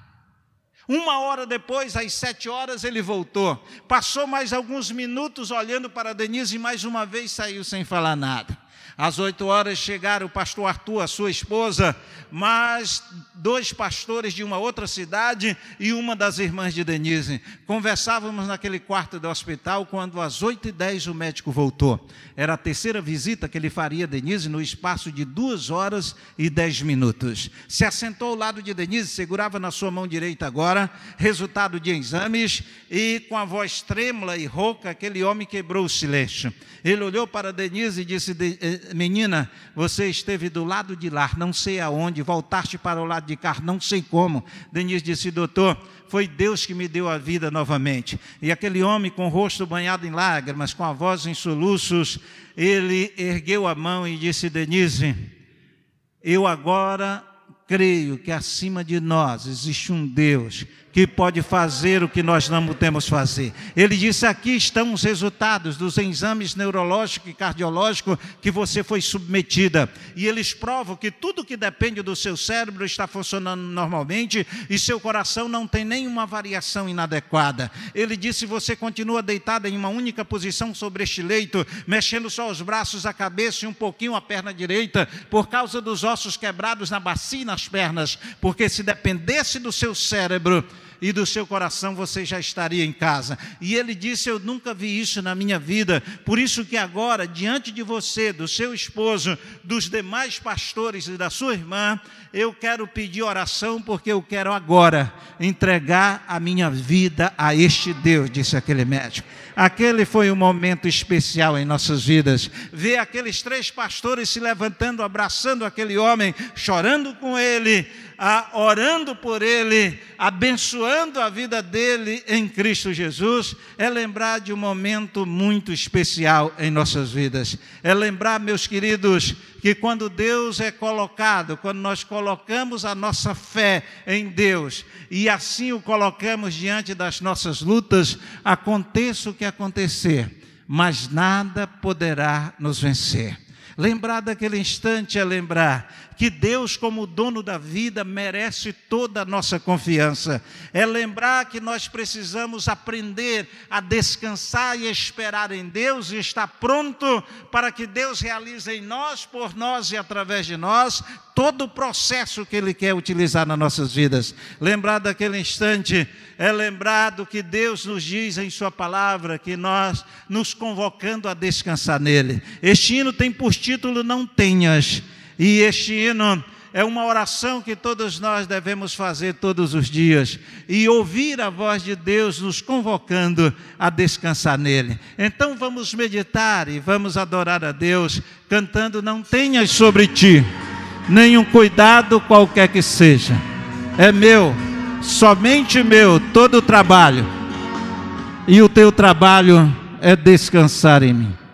Speaker 1: Uma hora depois, às sete horas, ele voltou. Passou mais alguns minutos olhando para Denise e mais uma vez saiu sem falar nada. Às oito horas chegaram o pastor Arthur, a sua esposa, mais dois pastores de uma outra cidade e uma das irmãs de Denise. Conversávamos naquele quarto do hospital quando às oito e dez o médico voltou. Era a terceira visita que ele faria a Denise no espaço de duas horas e dez minutos. Se assentou ao lado de Denise, segurava na sua mão direita agora, resultado de exames, e com a voz trêmula e rouca, aquele homem quebrou o silêncio. Ele olhou para Denise e disse: eh, Menina, você esteve do lado de lá, não sei aonde, voltaste para o lado de cá, não sei como. Denise disse: Doutor, foi Deus que me deu a vida novamente. E aquele homem com o rosto banhado em lágrimas, com a voz em soluços, ele ergueu a mão e disse: Denise, eu agora creio que acima de nós existe um Deus que pode fazer o que nós não podemos fazer. Ele disse: aqui estão os resultados dos exames neurológico e cardiológico que você foi submetida. E eles provam que tudo que depende do seu cérebro está funcionando normalmente e seu coração não tem nenhuma variação inadequada. Ele disse: você continua deitada em uma única posição sobre este leito, mexendo só os braços, a cabeça e um pouquinho a perna direita, por causa dos ossos quebrados na bacia e nas pernas, porque se dependesse do seu cérebro, e do seu coração você já estaria em casa. E ele disse: Eu nunca vi isso na minha vida, por isso que agora, diante de você, do seu esposo, dos demais pastores e da sua irmã, eu quero pedir oração, porque eu quero agora entregar a minha vida a este Deus, disse aquele médico. Aquele foi um momento especial em nossas vidas. Ver aqueles três pastores se levantando, abraçando aquele homem, chorando com ele a, orando por ele, abençoando a vida dele em Cristo Jesus, é lembrar de um momento muito especial em nossas vidas. É lembrar, meus queridos, que quando Deus é colocado, quando nós colocamos a nossa fé em Deus e assim o colocamos diante das nossas lutas, aconteça o que acontecer, mas nada poderá nos vencer. Lembrar daquele instante é lembrar que Deus, como dono da vida, merece toda a nossa confiança. É lembrar que nós precisamos aprender a descansar e esperar em Deus e estar pronto para que Deus realize em nós, por nós e através de nós todo o processo que Ele quer utilizar nas nossas vidas. Lembrar daquele instante é lembrar do que Deus nos diz em Sua palavra, que nós nos convocando a descansar nele. Este hino tem por título Não Tenhas. E este hino é uma oração que todos nós devemos fazer todos os dias e ouvir a voz de Deus nos convocando a descansar nele. Então vamos meditar e vamos adorar a Deus cantando: Não tenhas sobre ti nenhum cuidado qualquer que seja, é meu, somente meu, todo o trabalho, e o teu trabalho é descansar em mim.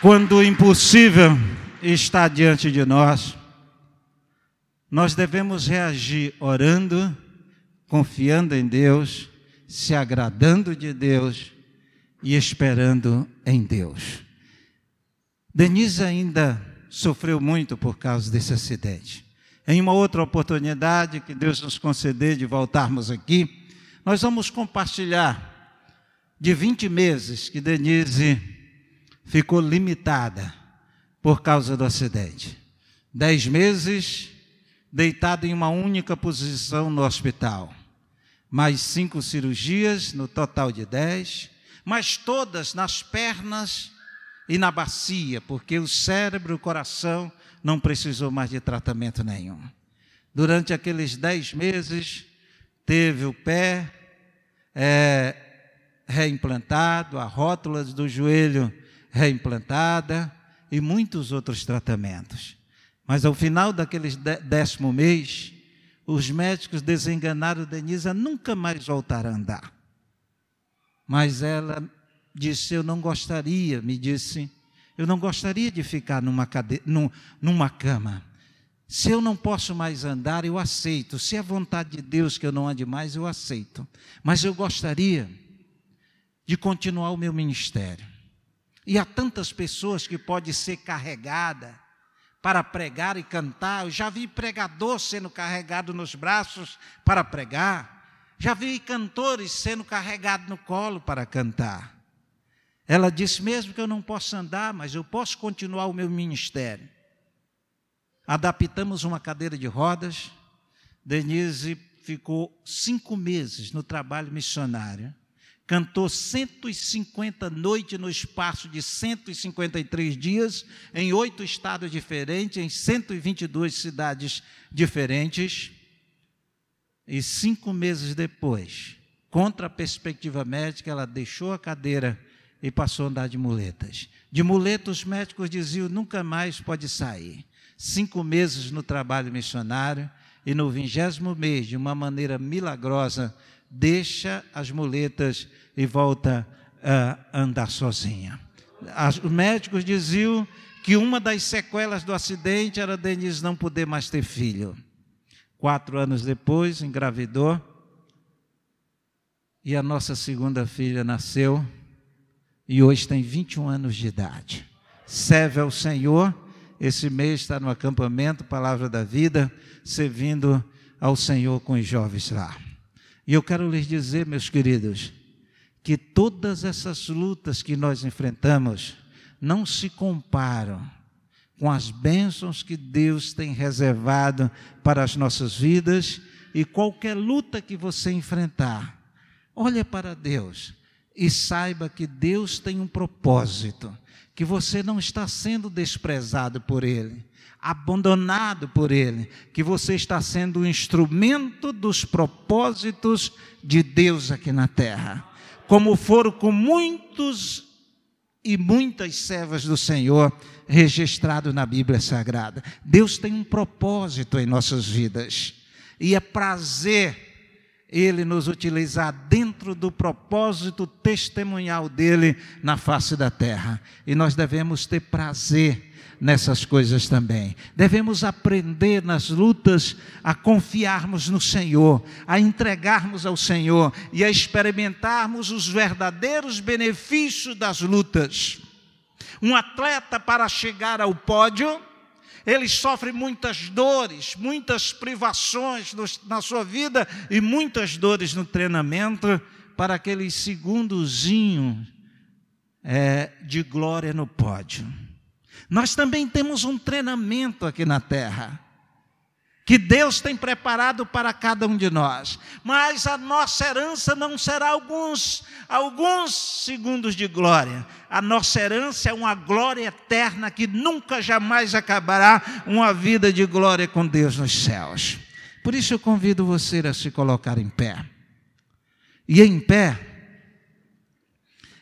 Speaker 1: Quando o impossível está diante de nós, nós devemos reagir orando, confiando em Deus, se agradando de Deus e esperando em Deus. Denise ainda sofreu muito por causa desse acidente. Em uma outra oportunidade que Deus nos conceder de voltarmos aqui, nós vamos compartilhar de 20 meses que Denise ficou limitada por causa do acidente. Dez meses deitada em uma única posição no hospital. Mais cinco cirurgias, no total de dez, mas todas nas pernas e na bacia, porque o cérebro e o coração não precisou mais de tratamento nenhum. Durante aqueles dez meses, teve o pé é, reimplantado, a rótula do joelho reimplantada e muitos outros tratamentos. Mas ao final daquele décimo mês, os médicos desenganaram Denise a nunca mais voltar a andar. Mas ela disse: Eu não gostaria, me disse, eu não gostaria de ficar numa, cade... numa cama. Se eu não posso mais andar, eu aceito. Se é vontade de Deus que eu não ande mais, eu aceito. Mas eu gostaria de continuar o meu ministério. E há tantas pessoas que pode ser carregada para pregar e cantar. Eu já vi pregador sendo carregado nos braços para pregar. Já vi cantores sendo carregados no colo para cantar. Ela disse mesmo que eu não posso andar, mas eu posso continuar o meu ministério. Adaptamos uma cadeira de rodas. Denise ficou cinco meses no trabalho missionário cantou 150 noites no espaço de 153 dias, em oito estados diferentes, em 122 cidades diferentes. E cinco meses depois, contra a perspectiva médica, ela deixou a cadeira e passou a andar de muletas. De muletas, os médicos diziam: nunca mais pode sair. Cinco meses no trabalho missionário, e no vigésimo mês, de uma maneira milagrosa, deixa as muletas e volta a andar sozinha. Os médicos diziam que uma das sequelas do acidente era Denise não poder mais ter filho. Quatro anos depois, engravidou, e a nossa segunda filha nasceu, e hoje tem 21 anos de idade. Serve ao Senhor, esse mês está no acampamento Palavra da Vida, servindo ao Senhor com os jovens lá. E eu quero lhes dizer, meus queridos, que todas essas lutas que nós enfrentamos não se comparam com as bênçãos que Deus tem reservado para as nossas vidas e qualquer luta que você enfrentar, olhe para Deus e saiba que Deus tem um propósito, que você não está sendo desprezado por Ele, abandonado por Ele, que você está sendo um instrumento dos propósitos de Deus aqui na terra como foram com muitos e muitas servas do Senhor registrado na Bíblia Sagrada. Deus tem um propósito em nossas vidas e é prazer ele nos utilizar dentro do propósito testemunhal dele na face da terra. E nós devemos ter prazer nessas coisas também. Devemos aprender nas lutas a confiarmos no Senhor, a entregarmos ao Senhor e a experimentarmos os verdadeiros benefícios das lutas. Um atleta, para chegar ao pódio, ele sofre muitas dores, muitas privações na sua vida e muitas dores no treinamento para aquele segundozinho é, de glória no pódio. Nós também temos um treinamento aqui na terra que Deus tem preparado para cada um de nós. Mas a nossa herança não será alguns alguns segundos de glória. A nossa herança é uma glória eterna que nunca jamais acabará, uma vida de glória com Deus nos céus. Por isso eu convido você a se colocar em pé. E em pé,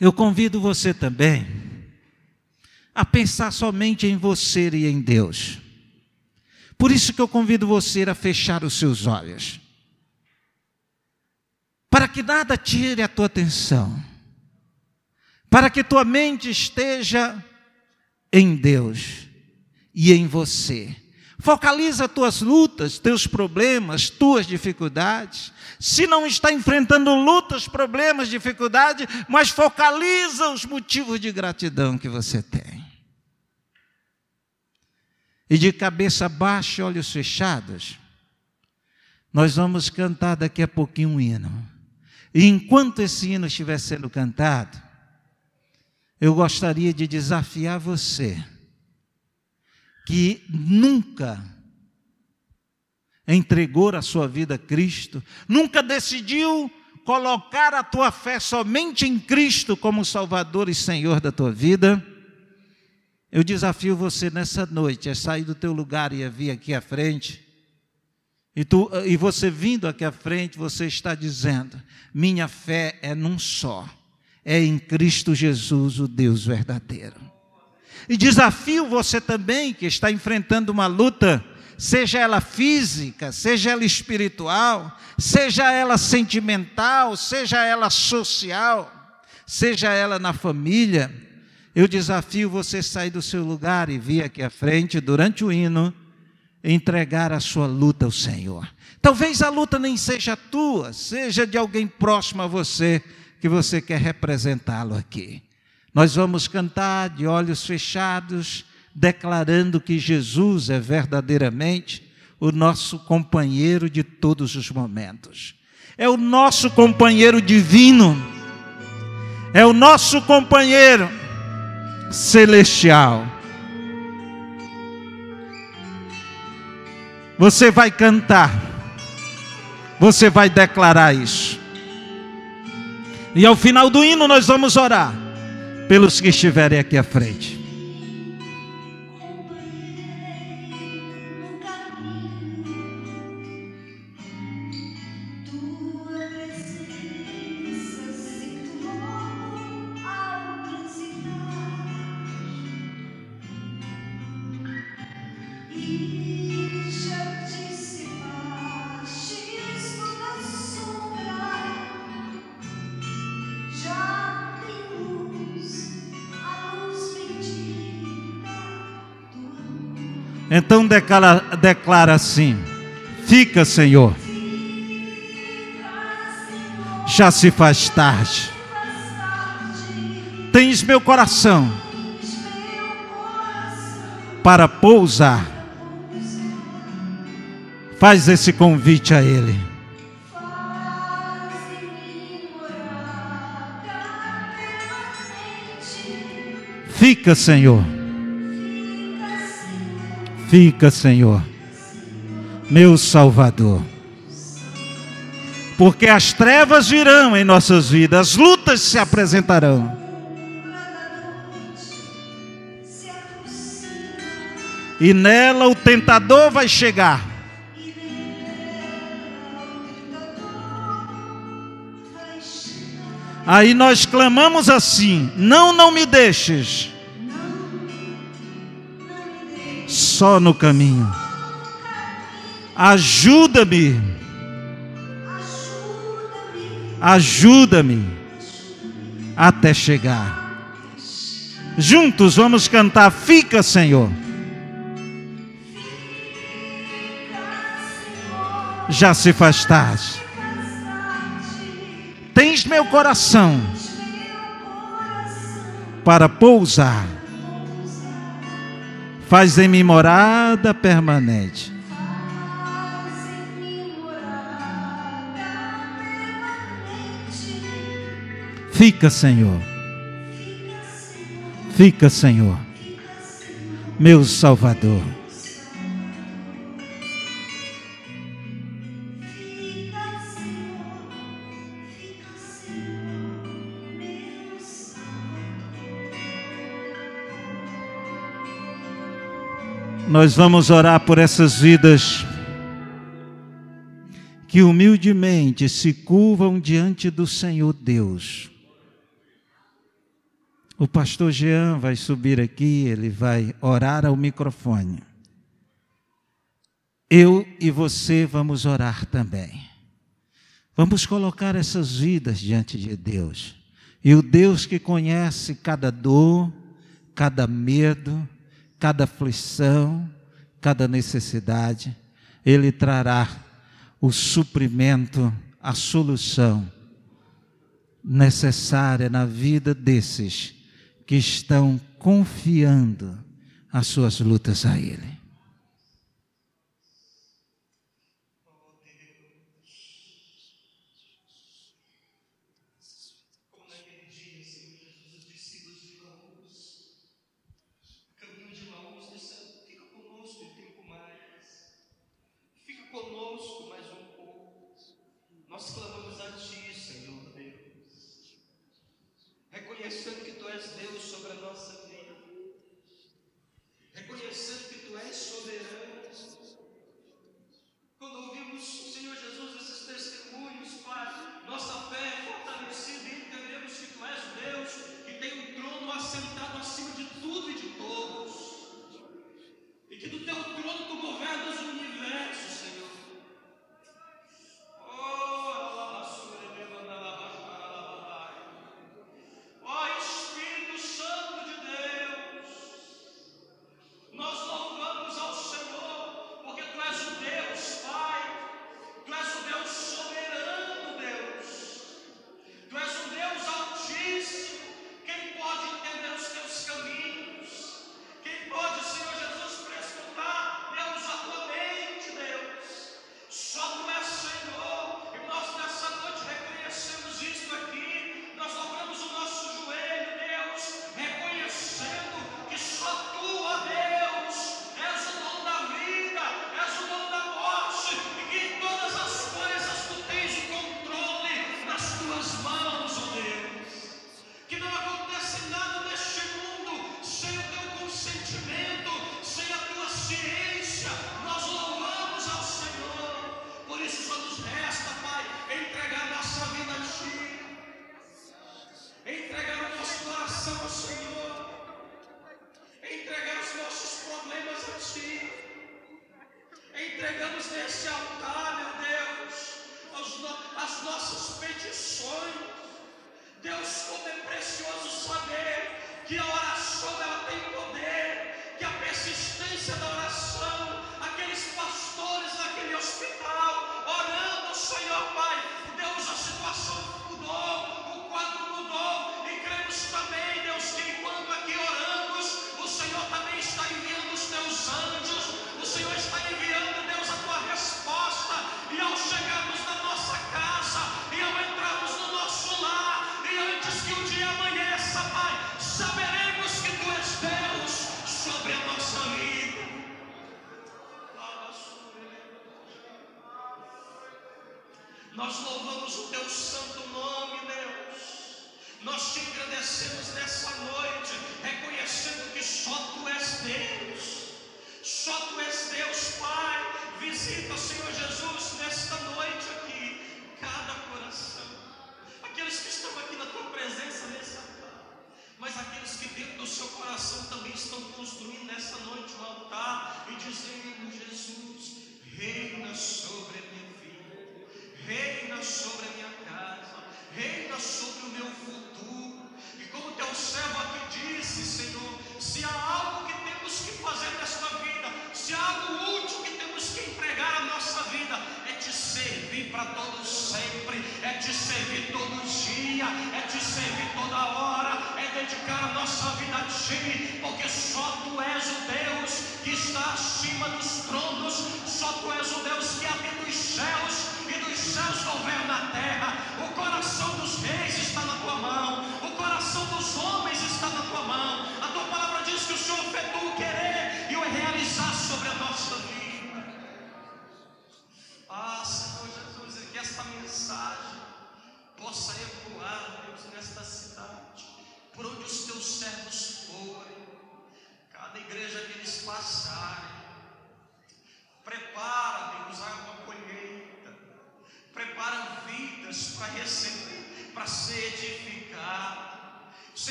Speaker 1: eu convido você também a pensar somente em você e em Deus. Por isso que eu convido você a fechar os seus olhos. Para que nada tire a tua atenção. Para que tua mente esteja em Deus e em você. Focaliza tuas lutas, teus problemas, tuas dificuldades. Se não está enfrentando lutas, problemas, dificuldades, mas focaliza os motivos de gratidão que você tem. E de cabeça baixa, olhos fechados, nós vamos cantar daqui a pouquinho um hino. E enquanto esse hino estiver sendo cantado, eu gostaria de desafiar você que nunca entregou a sua vida a Cristo, nunca decidiu colocar a tua fé somente em Cristo como Salvador e Senhor da tua vida, eu desafio você nessa noite a sair do teu lugar e a vir aqui à frente. E, tu, e você vindo aqui à frente, você está dizendo: minha fé é num só, é em Cristo Jesus, o Deus verdadeiro. E desafio você também que está enfrentando uma luta, seja ela física, seja ela espiritual, seja ela sentimental, seja ela social, seja ela na família. Eu desafio você sair do seu lugar e vir aqui à frente durante o hino entregar a sua luta ao Senhor. Talvez a luta nem seja tua, seja de alguém próximo a você que você quer representá-lo aqui. Nós vamos cantar de olhos fechados, declarando que Jesus é verdadeiramente o nosso companheiro de todos os momentos. É o nosso companheiro divino. É o nosso companheiro celestial. Você vai cantar. Você vai declarar isso. E ao final do hino nós vamos orar pelos que estiverem aqui à frente. Então declara, declara assim: Fica, Senhor. Já se faz tarde. Tens meu coração para pousar. Faz esse convite a Ele. Fica, Senhor Fica, Senhor, meu Salvador. Porque as trevas virão em nossas vidas, as lutas se apresentarão. E nela o tentador vai chegar. Aí nós clamamos assim: Não, não me deixes só no caminho. Ajuda-me. Ajuda-me até chegar. Juntos vamos cantar Fica, Senhor. Já se faz tarde. Tens meu coração para pousar Faz em mim morada permanente. Fica, Senhor. Fica, Senhor. Meu Salvador. Nós vamos orar por essas vidas que humildemente se curvam diante do Senhor Deus. O pastor Jean vai subir aqui, ele vai orar ao microfone. Eu e você vamos orar também. Vamos colocar essas vidas diante de Deus. E o Deus que conhece cada dor,
Speaker 3: cada medo, cada aflição, cada necessidade. Ele trará o suprimento, a solução necessária na vida desses que estão confiando as suas lutas a Ele.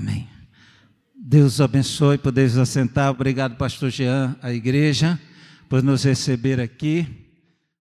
Speaker 1: Amém. Deus abençoe, podeis assentar. Obrigado, pastor Jean, a igreja, por nos receber aqui.